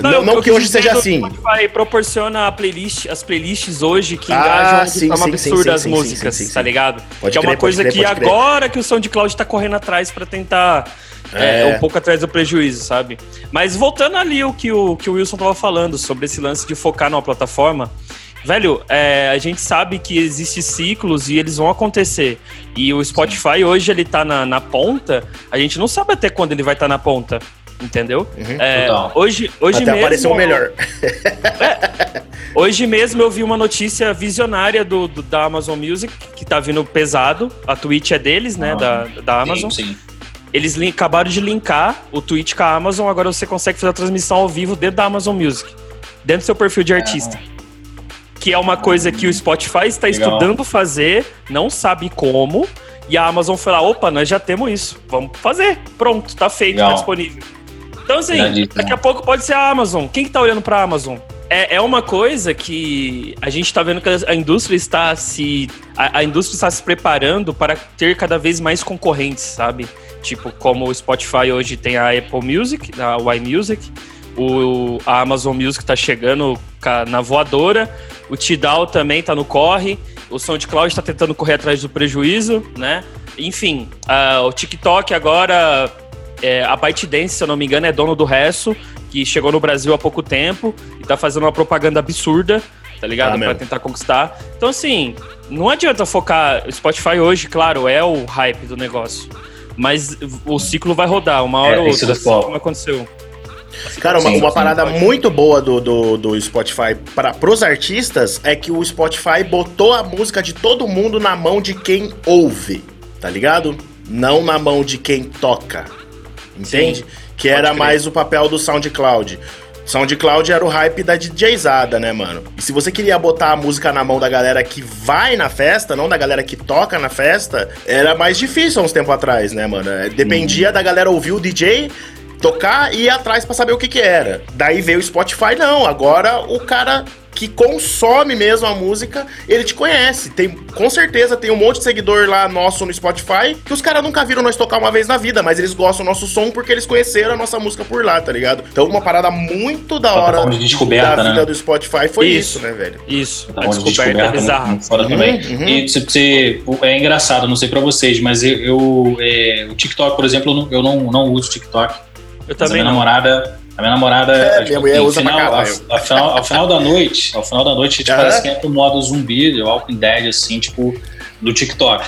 Não, não eu que hoje seja assim. Spotify proporciona playlist, as playlists hoje que Ah, engajam de forma sim, absurda sim, as músicas, tá ligado? Pode que é uma crer, coisa crer, que pode crer. agora que o SoundCloud tá correndo atrás pra tentar é, É. um pouco atrás do prejuízo, sabe? Mas voltando ali o que o, que o Wilson tava falando sobre esse lance de focar numa plataforma, velho, é, a gente sabe que existem ciclos e eles vão acontecer. E o Spotify hoje ele tá na, na ponta, a gente não sabe até quando ele vai estar na ponta. Entendeu? Uhum. É, Total. hoje, hoje Até mesmo. aparecer o melhor. Hoje mesmo eu vi uma notícia visionária do, do- da Amazon Music, que tá vindo pesado. A Twitch é deles, né? Ah, da, da Amazon. Sim, sim. Eles acabaram de linkar o Twitch com a Amazon, agora você consegue fazer a transmissão ao vivo dentro da Amazon Music. Dentro do seu perfil de artista. Que é uma coisa que o Spotify está Legal. estudando fazer, não sabe como. E a Amazon foi lá, opa, nós já temos isso. Vamos fazer. Pronto, tá feito, tá Legal. disponível. Então, assim, daqui a pouco pode ser a Amazon. Quem que tá olhando pra Amazon? É, é uma coisa que a gente tá vendo que a indústria está se. A, a indústria está se preparando para ter cada vez mais concorrentes, sabe? Tipo, como o Spotify hoje tem a Apple Music, a Y Music, o, a Amazon Music tá chegando na voadora, o Tidal também tá no corre, o SoundCloud tá tentando correr atrás do prejuízo, né? Enfim, ah, o TikTok agora é, a ByteDance, se eu não me engano, é dono do resto, que chegou no Brasil há pouco tempo e tá fazendo uma propaganda absurda, tá ligado? Tá pra mesmo. tentar conquistar. Então, assim, não adianta focar. O Spotify hoje, claro, é o hype do negócio. Mas o ciclo vai rodar, uma hora É, ou outra, assim como aconteceu. Cara, uma, Sim, uma parada muito boa do, do, do Spotify para pros artistas é que o Spotify botou a música de todo mundo na mão de quem ouve, tá ligado? Não na mão de quem toca. Entende? Sim, que era crer. mais o papel do SoundCloud. SoundCloud era o hype da DJzada, né, mano? E se você queria botar a música na mão da galera que vai na festa, não da galera que toca na festa, era mais difícil há uns tempos atrás, né, mano? É, Dependia da galera ouvir o DJ, tocar e ir atrás pra saber o que que era. Daí veio o Spotify, não. Agora o cara que consome mesmo a música, ele te conhece. Tem, com certeza tem um monte de seguidor lá nosso no Spotify que os caras nunca viram nós tocar uma vez na vida, mas eles gostam do nosso som porque eles conheceram a nossa música por lá, tá ligado? Então uma parada muito da hora de descoberta, da vida né? do Spotify foi isso, Isso. né, velho? Isso, Tá a bom de descoberta é descoberta bizarra. fora Uhum, também. uhum. E se você. É engraçado, não sei pra vocês, mas eu. eu, é, o TikTok, por exemplo, eu não, eu não, não uso TikTok. Eu Mas também minha não. namorada. A minha namorada. É, tipo, minha mulher usa pra final, caralho. ao, ao final, ao final da noite, ao final da noite, a gente Aham. parece que entra o modo zumbi, The Walking Dead, assim, tipo, do TikTok.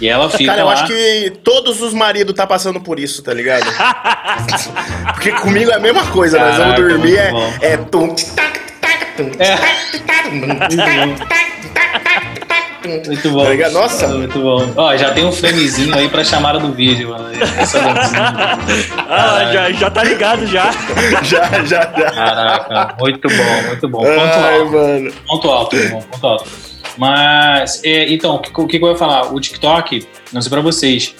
E ela fica Cara, eu lá. acho que todos os maridos tá passando por isso, tá ligado? Porque comigo é a mesma coisa, nós vamos Caraca, dormir, é, bom. é tum, tac, tac, tum, É. tac, tac, tum, tac, tac, tac, tum. Muito bom. Tá? Nossa. Muito bom. Ó, já tem um framezinho aí pra chamada do vídeo, mano. Ah, já, já tá ligado já. Já, já, já. Caraca, muito bom, muito bom. Ponto Ai, alto. mano. Ponto alto, irmão, ponto alto. Mas, é, então, o que, o que eu ia falar? O TikTok, não sei pra vocês,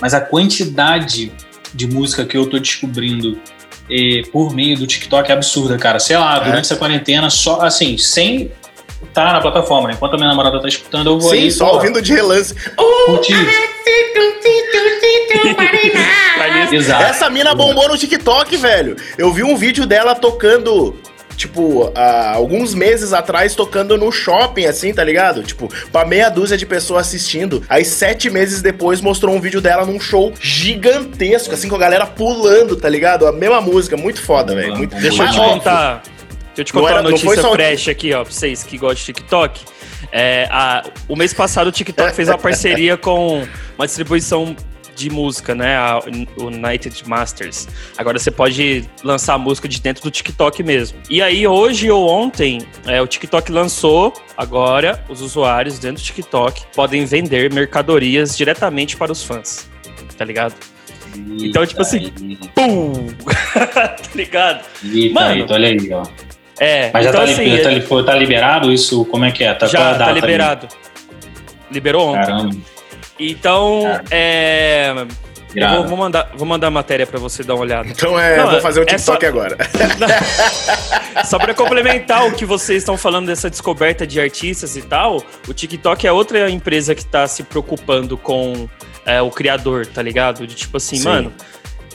mas a quantidade de música que eu tô descobrindo é, por meio do TikTok é absurda, cara. Sei lá, É. durante essa quarentena, só assim, sem estar na plataforma, né? enquanto a minha namorada tá escutando, eu vou Sim, aí, só pô, ouvindo de relance. curtir. Playlist. Exato. Essa mina bombou no TikTok, velho. Eu vi um vídeo dela tocando, tipo, há alguns meses atrás, tocando no shopping, assim, tá ligado? Tipo, pra meia dúzia de pessoas assistindo. Aí, sete meses depois, mostrou um vídeo dela num show gigantesco, assim, com a galera pulando, tá ligado? A mesma música, muito foda, velho. Muito... Deixa eu te contar. Deixa eu te Não contar era- uma notícia fresh aqui, ó, pra vocês que gostam de TikTok. É, a- o mês passado o TikTok fez uma parceria com uma distribuição de música, né? A United Masters. Agora você pode lançar a música de dentro do TikTok mesmo. E aí, hoje ou ontem, é, o TikTok lançou. Agora, os usuários dentro do TikTok podem vender mercadorias diretamente para os fãs. Tá ligado? Então, tipo assim, Pum! tá ligado? Eita, Mano, eita, olha aí, ó. É, Mas já, então tá, assim, li- já tá, li- tá liberado isso? Como é que é? Tá, é já tá aí? liberado. Liberou ontem. Caramba. Então, Cara. é. Vou, vou mandar, vou mandar a matéria pra você dar uma olhada. Então é, Não, vou fazer um é TikTok só- agora. Só pra complementar o que vocês estão falando dessa descoberta de artistas e tal, o TikTok é outra empresa que tá se preocupando com é, o criador, tá ligado? De tipo assim, Sim. mano.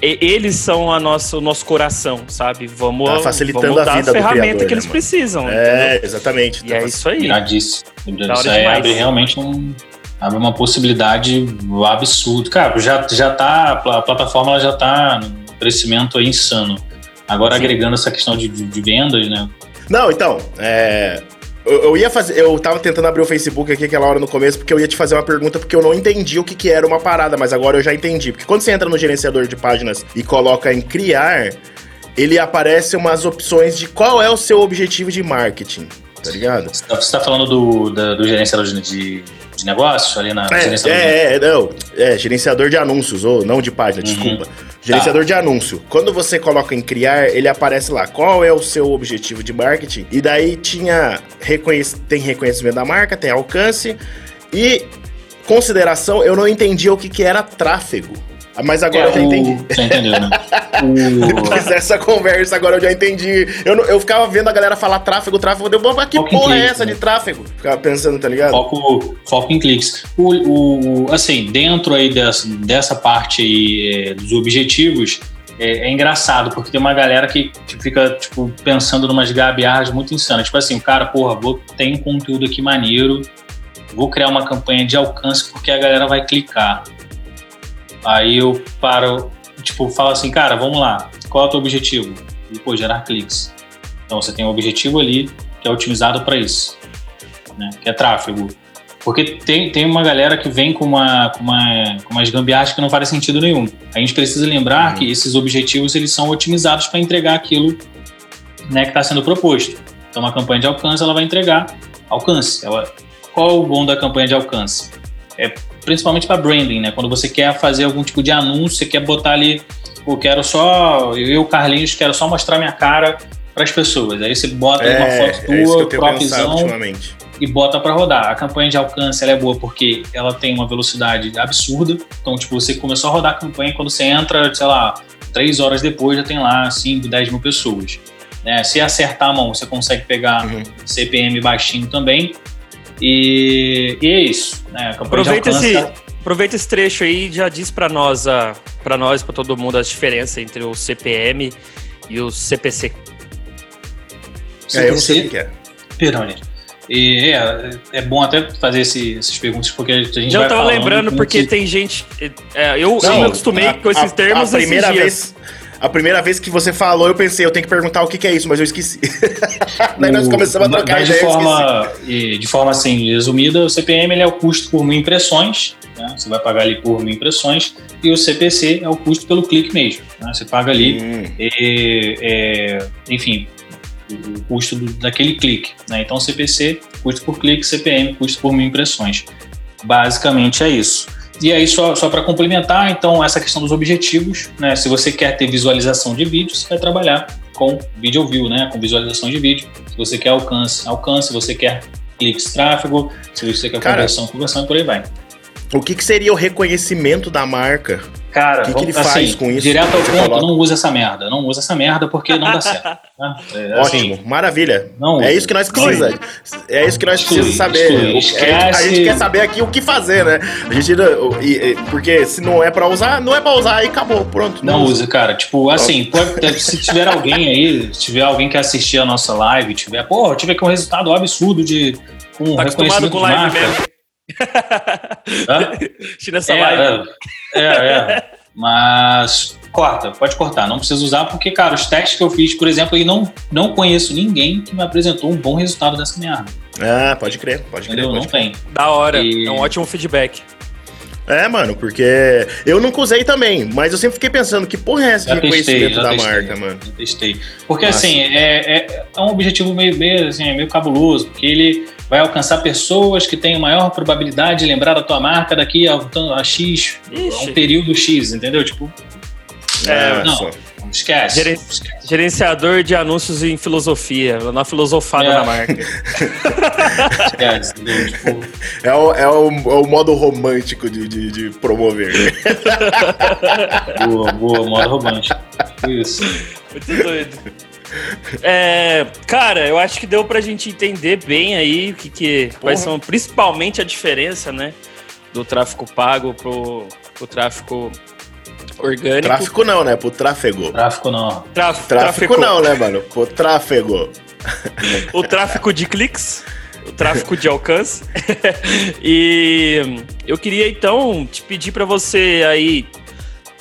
E- Eles são a nossa, o nosso coração, sabe? Vamos, Tá facilitando vamos a vida as do ferramentas criador, que eles né, precisam. entendeu? É, exatamente. E é isso aí. Iradíssimo. Isso aí demais. abre realmente um, abre uma possibilidade absurda. Cara, já, já tá, a pla- a plataforma já tá no crescimento aí insano. Agora Sim. agregando essa questão de, de- de vendas, né? Não, então, é. Eu, eu ia fazer. Eu tava tentando abrir o Facebook aqui aquela hora no começo, porque eu ia te fazer uma pergunta, porque eu não entendi o que, que era uma parada, mas agora eu já entendi. Porque quando você entra no gerenciador de páginas e coloca em criar, ele aparece umas opções de qual é o seu objetivo de marketing, tá ligado? Você tá, tá falando do, da- do gerenciador de, de, negócios ali na É, gerenciador de- é, é, não. É, gerenciador de anúncios, ou não de página, Uhum. desculpa. Gerenciador de anúncio. Quando você coloca em criar, ele aparece lá. Qual é o seu objetivo de marketing? E daí tinha reconhec- tem reconhecimento da marca, tem alcance e consideração. Eu não entendi o que, que era tráfego. Mas agora É, eu já entendi. Você entendeu, né? Depois O, dessa conversa, agora eu já entendi. Eu, eu ficava vendo a galera falar tráfego, tráfego. Eu, mas que Foco porra é essa né? de tráfego? Ficava pensando, tá ligado? foco, foco em cliques. O, o- assim, dentro aí dessa, dessa parte aí, é, dos objetivos, é, é engraçado, porque tem uma galera que fica tipo, pensando numas gabiarras muito insanas. Tipo assim, o cara, porra, vou, tem um conteúdo aqui maneiro, vou criar uma campanha de alcance porque a galera vai clicar. Aí eu paro. tipo, fala assim, cara, vamos lá, qual é o teu objetivo? E, pô, gerar cliques. Então você tem um objetivo ali que é otimizado para isso, né? que é tráfego. Porque tem, tem uma galera que vem com, uma, com, uma, com umas gambiarras que não fazem sentido nenhum. A gente precisa lembrar uhum. que esses objetivos eles são otimizados para entregar aquilo né, que está sendo proposto. Então, uma campanha de alcance ela vai entregar alcance. Ela, qual é o bom da campanha de alcance? É principalmente para branding, né? Quando você quer fazer algum tipo de anúncio, você quer botar ali, eu quero só, eu, Carlinhos, quero só mostrar minha cara para as pessoas. Aí você bota é, uma foto é tua, propzão e bota para rodar. A campanha de alcance é boa porque ela tem uma velocidade absurda. Então, tipo, você começou a rodar a campanha quando você entra, sei lá, três horas depois já tem lá 5, 10 mil pessoas. É, se acertar a mão, você consegue pegar uhum. CPM baixinho também. E, e é isso. Né? aproveita, alcance, esse, aproveita esse trecho aí e já diz para nós, para nós, para todo mundo, a diferença entre o CPM e o CPC. CPC é, eu não sei o que é. Peroni. E é, é bom até fazer esse, essas perguntas, porque a gente Já vai tava lembrando, porque que... tem gente. É, eu, não, eu me acostumei a, com esses termos. A primeira vez. A primeira vez que você falou, eu pensei, eu tenho que perguntar o que, que é isso, mas eu esqueci. Daí nós começamos a trocar de forma, de forma assim, resumida, o CPM é o custo por mil impressões, né? você vai pagar ali por mil impressões, e o CPC é o custo pelo clique mesmo. Né? Você paga ali, hum. é, enfim, o custo do, daquele clique. Né? Então, CPC, custo por clique, CPM, custo por mil impressões. Basicamente é isso. E aí, só, só para complementar, então, essa questão dos objetivos, né? Se você quer ter visualização de vídeo, você vai trabalhar com video view, né? Com visualização de vídeo. Se você quer alcance, alcance. Se você quer cliques, tráfego. Se você quer Cara, conversão, conversão e por aí vai. O que, que seria o reconhecimento da marca Cara, o que, que ele faz assim, com isso? Direto ao ponto, não usa essa merda. Não usa essa merda porque não dá certo. Né? É, assim, Ótimo, maravilha. Não é isso que nós precisamos. É isso que nós precisamos saber. A, gente, quer saber aqui o que fazer, né? A gente, porque se não é pra usar, não é pra usar e acabou, pronto. Não, não usa, cara. Tipo, assim, pode, se tiver alguém aí, se tiver alguém que assistir a nossa live, tiver, pô, tive aqui um resultado absurdo de um tá acostumado com live marca. mesmo. Nessa é, live. É, é, é. Mas corta, pode cortar, não precisa usar, porque, cara, os testes que eu fiz, por exemplo, eu não, não conheço ninguém que me apresentou um bom resultado dessa merda. Ah, pode crer, pode Entendeu? crer. Pode não crer. tem. Da hora, e... é um ótimo feedback. É, mano, porque eu nunca usei também, mas eu sempre fiquei pensando que porra é essa de reconhecimento da testei, marca, mano. testei. Porque Nossa. assim, é, é, é, um objetivo meio, meio, assim, é meio cabuloso, porque ele vai alcançar pessoas que têm maior probabilidade de lembrar da tua marca daqui a, a X, a um período X, entendeu? Tipo. É, não, esquece, Geren esquece. Gerenciador de anúncios em filosofia, na filosofada é. da marca. esquece, tipo... é, o, é, o, é o modo romântico de, de, de promover. boa, boa, modo romântico. Isso. Muito doido. É, cara, eu acho que deu pra gente entender bem aí o que, que quais são principalmente a diferença, né, do tráfego pago pro, pro tráfego orgânico. Tráfico não, né? Pro tráfego. Tráfico não. Traf, tráfico, tráfico não, né, mano? Pro tráfego. o tráfico de cliques, o tráfico de alcance. e eu queria então te pedir para você aí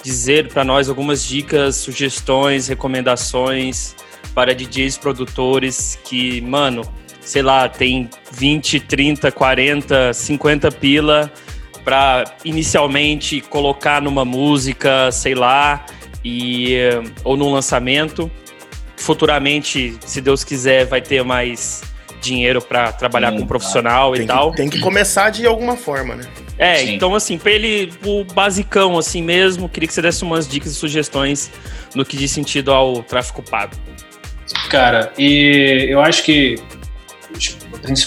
dizer para nós algumas dicas, sugestões, recomendações para DJs produtores que, mano, sei lá, tem 20, 30, 40, 50 pila para inicialmente colocar numa música, sei lá, e ou num lançamento. Futuramente, se Deus quiser, vai ter mais dinheiro para trabalhar Sim, com um profissional e tal. tem que começar de alguma forma, né? É, Sim. então assim, para ele, o basicão assim mesmo, queria que você desse umas dicas e sugestões no que diz sentido ao tráfico pago. Cara, e eu acho que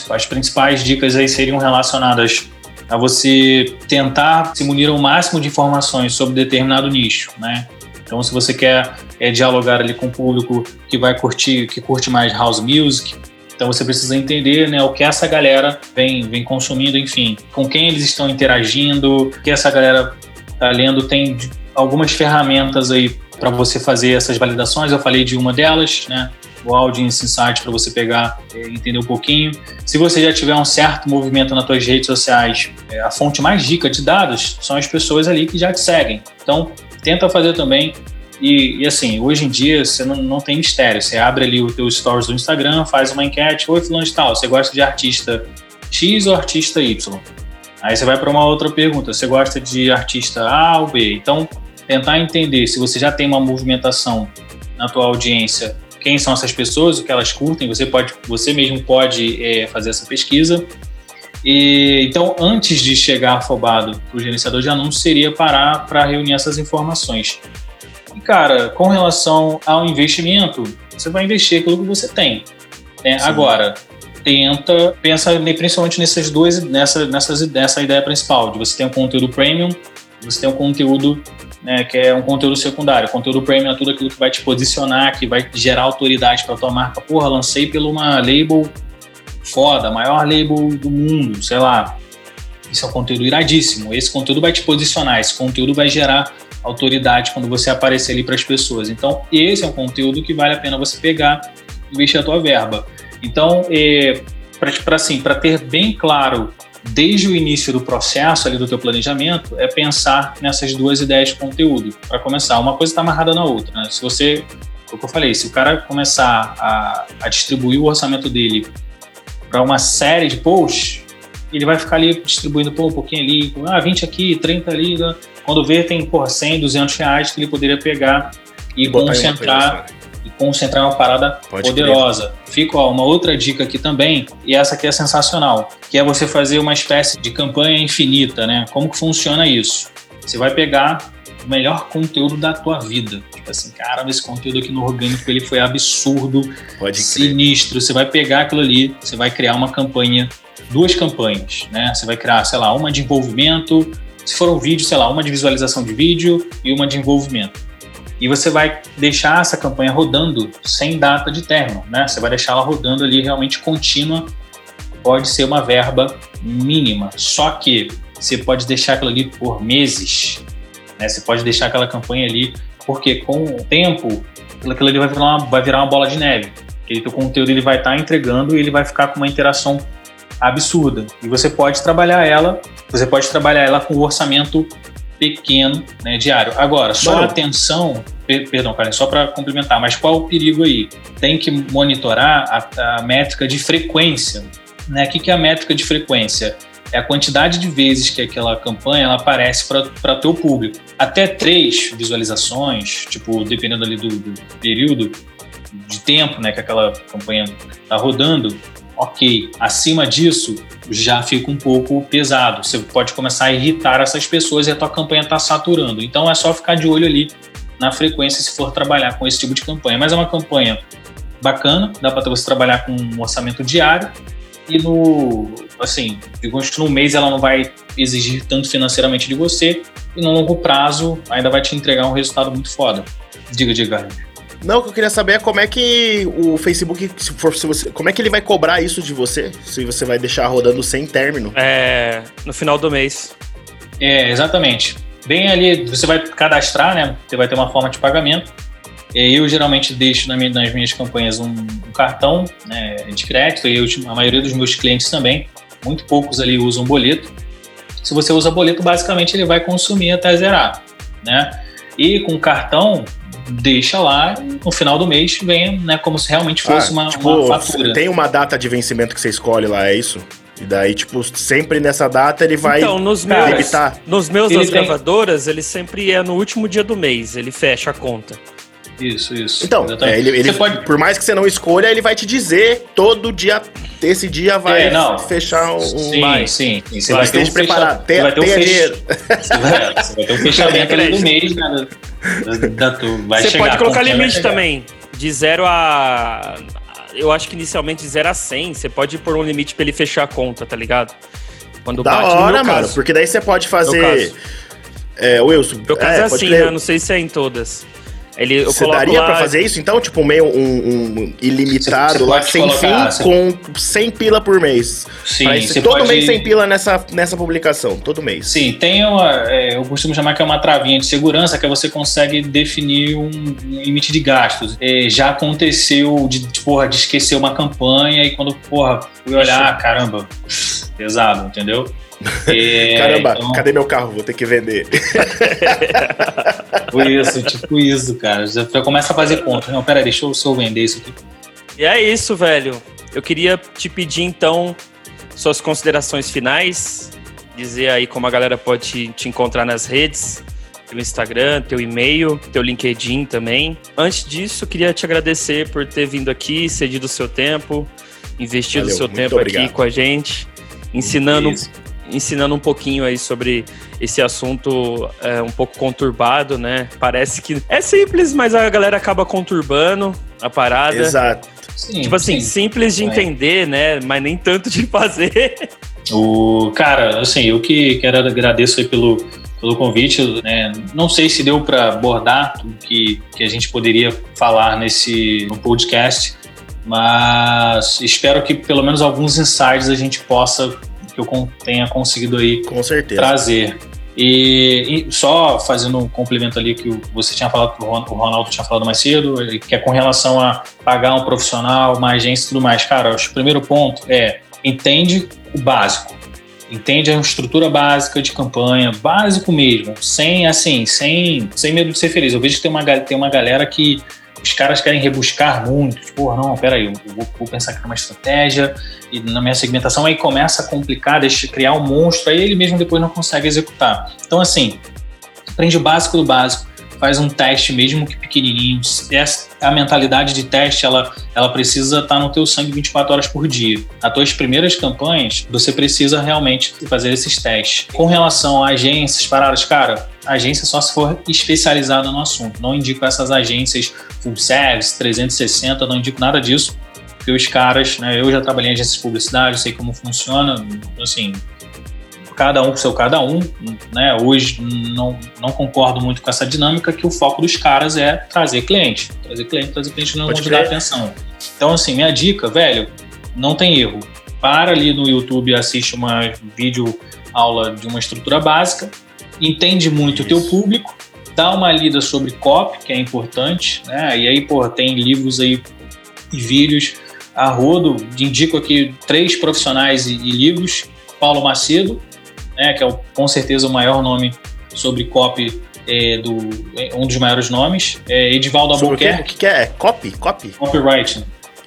as principais dicas aí seriam relacionadas a você tentar se munir ao máximo de informações sobre determinado nicho, né? Então, se você quer é, dialogar ali com o público que vai curtir, que curte mais house music, então você precisa entender né, o que essa galera vem, vem consumindo, enfim, com quem eles estão interagindo, o que essa galera está lendo. Tem algumas ferramentas aí para você fazer essas validações. Eu falei de uma delas, né? O Audience Insight para você pegar e entender um pouquinho. Se você já tiver um certo movimento nas suas redes sociais, é, a fonte mais rica de dados são as pessoas ali que já te seguem. Então, tenta fazer também. E, e, assim, hoje em dia você não, não tem mistério. Você abre ali o teu stories do Instagram, faz uma enquete, oi fulano de tal, você gosta de artista X ou artista Y? Aí você vai para uma outra pergunta, você gosta de artista A ou B? Então, tentar entender se você já tem uma movimentação na tua audiência, quem são essas pessoas, o que elas curtem, você pode, você mesmo pode é, fazer essa pesquisa. E, então, antes de chegar afobado para o gerenciador de anúncios, seria parar para reunir essas informações. E, cara, com relação ao investimento, você vai investir aquilo que você tem. Né? Agora, tenta, pensa principalmente nessas duas, nessa, nessas, nessa ideia principal, de você ter um conteúdo premium, você tem um conteúdo né, que é um conteúdo secundário. Conteúdo premium é tudo aquilo que vai te posicionar, que vai gerar autoridade para tua marca. Porra, lancei por uma label foda, maior label do mundo, sei lá. Isso é um conteúdo iradíssimo. Esse conteúdo vai te posicionar, esse conteúdo vai gerar autoridade quando você aparecer ali para as pessoas. Então, esse é um conteúdo que vale a pena você pegar e investir a tua verba. Então, é, para assim, ter bem claro desde o início do processo ali do teu planejamento é pensar nessas duas ideias de conteúdo para começar. Uma coisa está amarrada na outra. Né? Se você, o que eu falei, se o cara começar a, a distribuir o orçamento dele para uma série de posts, ele vai ficar ali distribuindo pô, um pouquinho ali, ah, 20 aqui, 30 ali. Né? Quando vê, tem porra, 100, 200 reais que ele poderia pegar e, e concentrar e concentrar uma parada Pode poderosa. Crer. Fica ó, uma outra dica aqui também, e essa aqui é sensacional, que é você fazer uma espécie de campanha infinita, né? Como que funciona isso? Você vai pegar o melhor conteúdo da tua vida. Tipo assim, cara, esse conteúdo aqui no orgânico ele foi absurdo, Pode sinistro. Crer. Você vai pegar aquilo ali, você vai criar uma campanha, duas campanhas, né? Você vai criar, sei lá, uma de envolvimento, se for um vídeo, sei lá, uma de visualização de vídeo e uma de envolvimento e você vai deixar essa campanha rodando sem data de término, né? Você vai deixar ela rodando ali realmente contínua. Pode ser uma verba mínima, só que você pode deixar aquilo ali por meses, né? Você pode deixar aquela campanha ali, porque com o tempo aquilo ali vai virar uma, vai virar uma bola de neve. Aquele teu conteúdo ele vai estar tá entregando e ele vai ficar com uma interação absurda. E você pode trabalhar ela, você pode trabalhar ela com o orçamento pequeno né, diário. Agora, só atenção, per, perdão, Karen, só para complementar, mas qual o perigo aí? Tem que monitorar a, a métrica de frequência. Né? O que, que é a métrica de frequência? É a quantidade de vezes que aquela campanha ela aparece para o teu público. Até três visualizações, tipo, dependendo ali do, do período de tempo né, que aquela campanha está rodando, ok. Acima disso, já fica um pouco pesado. Você pode começar a irritar essas pessoas e a tua campanha está saturando. Então é só ficar de olho ali na frequência se for trabalhar com esse tipo de campanha. Mas é uma campanha bacana, dá para você trabalhar com um orçamento diário e no assim, digamos que no mês ela não vai exigir tanto financeiramente de você e no longo prazo ainda vai te entregar um resultado muito foda. Diga, diga, não, o que eu queria saber é como é que o Facebook, se for, se você, como é que ele vai cobrar isso de você? Se você vai deixar rodando sem término? É, no final do mês. É, exatamente. Bem ali, você vai cadastrar, né? Você vai ter uma forma de pagamento. Eu geralmente deixo nas minhas campanhas um, cartão né, de crédito e eu, a maioria dos meus clientes também. Muito poucos ali usam boleto. Se você usa boleto, basicamente ele vai consumir até zerar, né? E com cartão, deixa lá no final do mês vem, né, como se realmente fosse ah, uma, tipo, uma fatura. Tem uma data de vencimento que você escolhe lá, é isso? E daí, tipo, sempre nessa data ele vai então, nos meus, limitar. Nos meus das tem... gravadoras, ele sempre é no último dia do mês, ele fecha a conta. Isso, isso. Então, é, ele, ele pode... por mais que você não escolha, ele vai te dizer todo dia, esse dia vai é, fechar um. Sim, mais. sim. sim. Você vai ter um preparado. Vai ter um você, vai, você vai ter um fechamento ali do mês, né? Da, vai você pode colocar limite também. De zero a. Eu acho que inicialmente de 0 a 100, você pode pôr um limite pra ele fechar a conta, tá ligado? Quando da bate, hora, mano, caso. porque daí você pode fazer. É, Wilson. Meu caso é, é assim, né? Não sei se é em todas. Ele, Você daria lá... pra fazer isso, então? Tipo, meio um, um ilimitado lá, sem colocar, fim, com 100 pila por mês. Sim, você todo pode... mês 100 pila nessa, nessa publicação, todo mês. Sim, tem uma, é, eu costumo chamar que é uma travinha de segurança, que você consegue definir um, limite de gastos. É, já aconteceu de, de, porra, de esquecer uma campanha e quando, porra, fui olhar, caramba, pesado, entendeu? É, Caramba, então, cadê meu carro? Vou ter que vender. Foi isso, tipo isso, cara. Já começa a fazer conta. Não, pera aí, deixa eu só vender isso aqui. E é isso, velho. Eu queria te pedir então suas considerações finais, dizer aí como a galera pode te, te encontrar nas redes, pelo Instagram, teu e-mail, teu LinkedIn também. Antes disso, eu queria te agradecer por ter vindo aqui, cedido o seu tempo, investido o seu tempo obrigado. aqui com a gente, ensinando Isso. Ensinando um pouquinho aí sobre esse assunto é, um pouco conturbado, né? Parece que é simples, mas a galera acaba conturbando a parada. Exato. Sim, Tipo assim, sim. simples de entender, né? Mas nem tanto de fazer. O, cara, assim, eu que quero agradeço aí pelo, pelo convite. né? Não sei se deu para abordar tudo que, que a gente poderia falar nesse no podcast, mas espero que pelo menos alguns insights a gente possa, que eu tenha conseguido aí Com certeza. trazer. E, e só fazendo um complemento ali que você tinha falado, Ron- o Ronaldo tinha falado mais cedo, que é com relação a pagar um profissional, uma agência e tudo mais. Cara, acho que o primeiro ponto é entende o básico. Entende a estrutura básica de campanha, básico mesmo, sem assim, sem, sem medo de ser feliz. Eu vejo que tem uma, tem uma galera que os caras querem rebuscar muito. Tipo, "Porra, não, peraí, eu vou, vou pensar aqui numa estratégia e na minha segmentação aí começa a complicar, deixa criar um monstro, aí ele mesmo depois não consegue executar. Então, assim, aprende o básico do básico, faz um teste mesmo que pequenininho. Essa- A mentalidade de teste, ela, ela precisa estar no teu sangue 24 horas por dia. As tuas primeiras campanhas, você precisa realmente fazer esses testes. Com relação a agências, paradas, cara, agência só se for especializada no assunto. Não indico essas agências full service, 360, não indico nada disso porque os caras, né, eu já trabalhei em agências de publicidade, sei como funciona, assim, cada um com seu cada um, né, hoje não, não concordo muito com essa dinâmica que o foco dos caras é trazer cliente, trazer cliente, trazer cliente não Pode onde dá crer. atenção. Então, assim, minha dica, velho, não tem erro. Para ali no YouTube, assiste uma vídeo aula de uma estrutura básica, entende muito o teu Isso. público, dá uma lida sobre copy, que é importante, né? E aí, pô, tem livros aí e vídeos a rodo. Indico aqui três profissionais e, e livros. Paulo Macedo, né, que é o, com certeza o maior nome sobre copy, é, do, é um dos maiores nomes. É Edivaldo Sobre o quê? O Albuquerque, que, é? Copy? Copy? copywriting.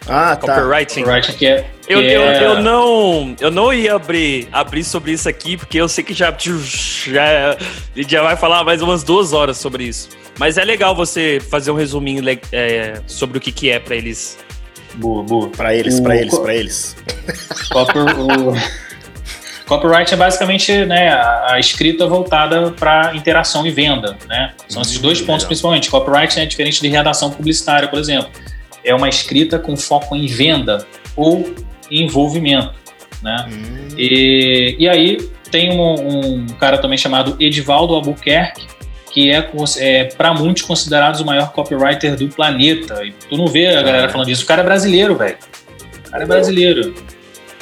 Ah, tá. Copywriting. Copywriting que é... Eu, que eu, é- eu não, eu não ia abrir, abrir sobre isso aqui, porque eu sei que já, já, já vai falar mais umas duas horas sobre isso. Mas é legal você fazer um resuminho é, sobre o que, que é pra eles. Boa, boa. Pra eles, O pra eles, pra eles. Copy, o... Copyright é basicamente né, a, a escrita voltada para interação e venda. Né? São esses Hum, dois pontos legal. principalmente. Copyright é diferente de redação publicitária, por exemplo. É uma escrita com foco em venda ou envolvimento. Né? Hum, E, e aí tem um, um cara também chamado Edivaldo Albuquerque, que é, é para muitos considerado o maior copywriter do planeta. E tu não vê a galera Ah. falando disso. O cara é brasileiro, velho. O cara é brasileiro.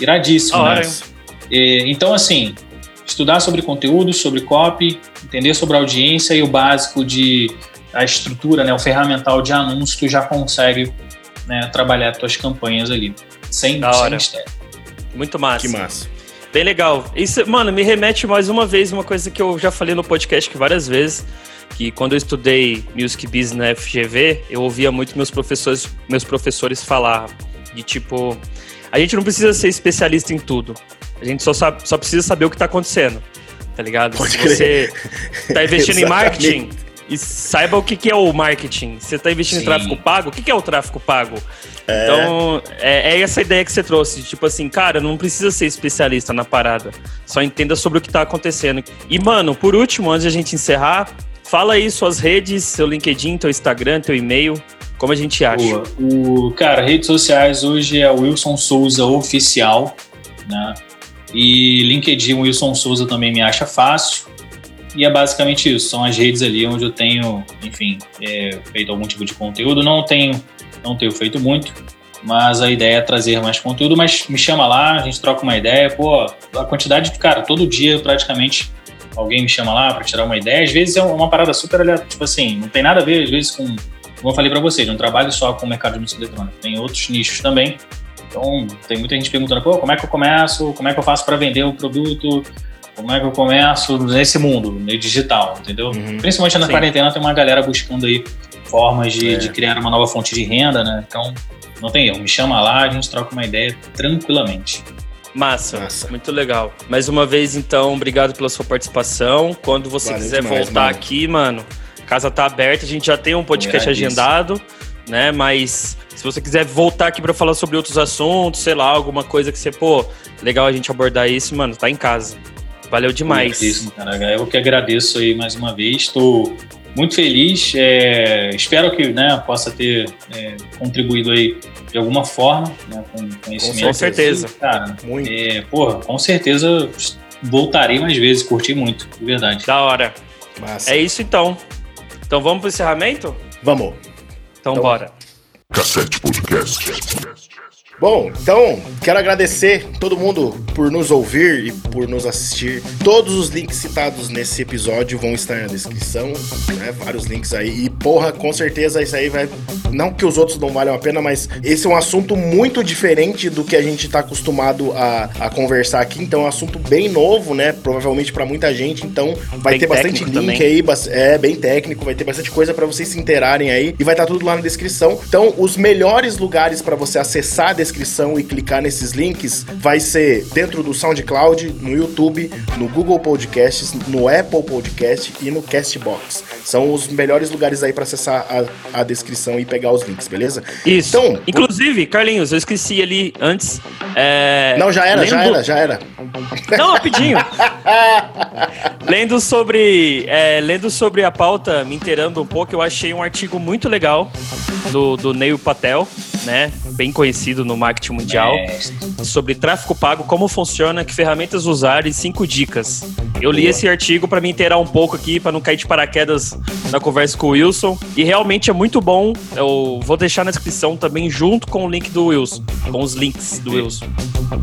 Iradíssimo, Da né? E, então, assim, estudar sobre conteúdo, sobre copy, entender sobre a audiência e o básico de a estrutura, né, o ferramental de anúncio, tu já consegue né, trabalhar as tuas campanhas ali. Sem, Da sem hora. mistério. Muito massa. Que massa. Bem legal. Isso, mano, me remete mais uma vez uma coisa que eu já falei no podcast várias vezes, que quando eu estudei Music Business na FGV, eu ouvia muito meus professores, meus professores falar de tipo, a gente não precisa ser especialista em tudo. A gente só, sabe, só precisa saber o que tá acontecendo. Tá ligado? Pode Se crer. você tá investindo em marketing, e saiba o que, que é o marketing. Você tá investindo Sim. em tráfego pago, o que, que é o tráfego pago? Então, é, é essa ideia que você trouxe. Tipo assim, cara, não precisa ser especialista na parada. Só entenda sobre o que tá acontecendo. E, mano, por último, antes de a gente encerrar, fala aí suas redes, seu LinkedIn, teu Instagram, teu e-mail, como a gente acha. Boa. O, cara, redes sociais hoje é Wilson Souza Oficial, né? E LinkedIn Wilson Souza também me acha fácil. E é basicamente isso. São as redes ali onde eu tenho, enfim, é, feito algum tipo de conteúdo. Não tenho, não tenho feito muito, mas a ideia é trazer mais conteúdo. Mas me chama lá, a gente troca uma ideia. Pô, a quantidade de, cara, todo dia praticamente alguém me chama lá para tirar uma ideia. Às vezes é uma parada super aleatória, tipo assim, não tem nada a ver, às vezes, com como eu falei para vocês, não trabalho só com o mercado de música eletrônica, tem outros nichos também. Então, tem muita gente perguntando, pô, como é que eu começo? Como é que eu faço para vender o produto? Como é que eu começo nesse mundo, no digital, entendeu? Uhum. Principalmente na Sim. quarentena tem uma galera buscando aí formas de, É. de criar uma nova fonte de renda, né? Então, não tem erro. Me chama lá, a gente troca uma ideia tranquilamente. Massa, Massa. muito legal. Mais uma vez, então, obrigado pela sua participação. Quando você Valeu quiser demais, voltar mano. aqui, mano, a casa tá aberta, a gente já tem um podcast agendado, né? Mas se você quiser voltar aqui pra falar sobre outros assuntos, sei lá, alguma coisa que você, pô, legal a gente abordar isso, mano, tá em casa. Valeu demais. Isso, cara. Eu que agradeço aí mais uma vez. Estou muito feliz. é, espero que né, possa ter é, contribuído aí de alguma forma, né, com conhecimento. Com certeza. Cara, Muito. é, porra, com certeza voltarei mais vezes. Curti muito, de verdade. Da hora. Massa. É isso então. Então vamos pro encerramento? Vamos. Então, Então- bora. Cassete Podcast. Bom, então quero agradecer todo mundo por nos ouvir e por nos assistir. Todos os links citados nesse episódio vão estar na descrição, né? Vários links aí. E porra, com certeza isso aí vai. Não que os outros não valham a pena, mas esse é um assunto muito diferente do que a gente tá acostumado a, a conversar aqui. Então é um assunto bem novo, né? Provavelmente pra muita gente. Então vai Bem ter bastante link também. aí, é bem técnico, vai ter bastante coisa pra vocês se interarem aí e vai estar tudo lá na descrição. Então, os melhores lugares pra você acessar a descrição e clicar nesses links vai ser dentro do SoundCloud, no YouTube, no Google Podcasts, no Apple Podcast e no Castbox. São os melhores lugares aí pra acessar a, a descrição e pegar os links, beleza? Isso. Então, Inclusive, Carlinhos, eu esqueci ali antes. é, Não, já era, já lendo- era, já era. Não, rapidinho. lendo sobre, é, lendo sobre a pauta, me inteirando um pouco, eu achei um artigo muito legal do, do Neil Patel, né? Bem conhecido no marketing mundial, É, sobre tráfego pago, como funciona, que ferramentas usar e cinco dicas. Eu li esse artigo para me inteirar um pouco aqui, para não cair de paraquedas na conversa com o Wilson. E realmente é muito bom. Eu vou deixar na descrição também, junto com o link do Wilson, com os links do Wilson.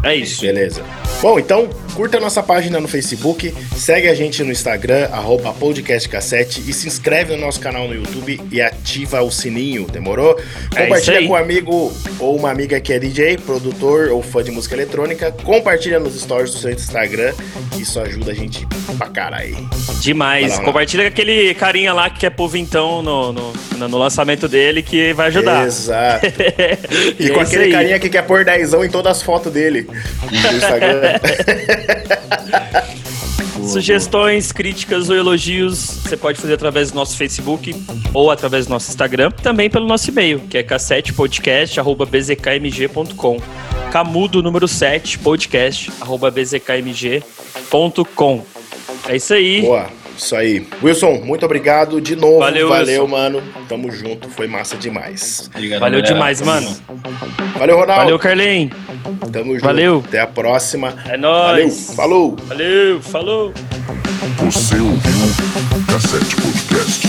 É isso. Beleza. Bom, então curta a nossa página no Facebook, segue a gente no Instagram, arroba podcastcassete e se inscreve no nosso canal no YouTube e ativa o sininho, demorou? É Compartilha aí. com um amigo ou uma amiga que é DJ, produtor ou fã de música eletrônica, compartilha nos stories do seu Instagram, isso ajuda a gente pra caralho. Demais. lá. Compartilha com aquele carinha lá que quer pôr vintão no, no, no- no lançamento dele que vai ajudar. Exato. E, com é isso aquele aí. carinha que quer pôr dezão em todas as fotos dele no Instagram. Sugestões, críticas ou elogios você pode fazer através do nosso Facebook ou através do nosso Instagram, também pelo nosso e-mail, que é cassetepodcast@bzkmg.com. Camudo número 7 podcast@bzkmg.com. É isso aí. Boa, isso aí. Wilson, muito obrigado de novo. Valeu, Valeu, Wilson. mano. Tamo junto, foi massa demais. obrigado, Valeu galera. demais, mano. Valeu, Ronaldo. Valeu, Carlinhos. Tamo junto. Valeu. Até a próxima. É Valeu, nóis. falou. Valeu, falou. Você ouviu Cassete Podcast.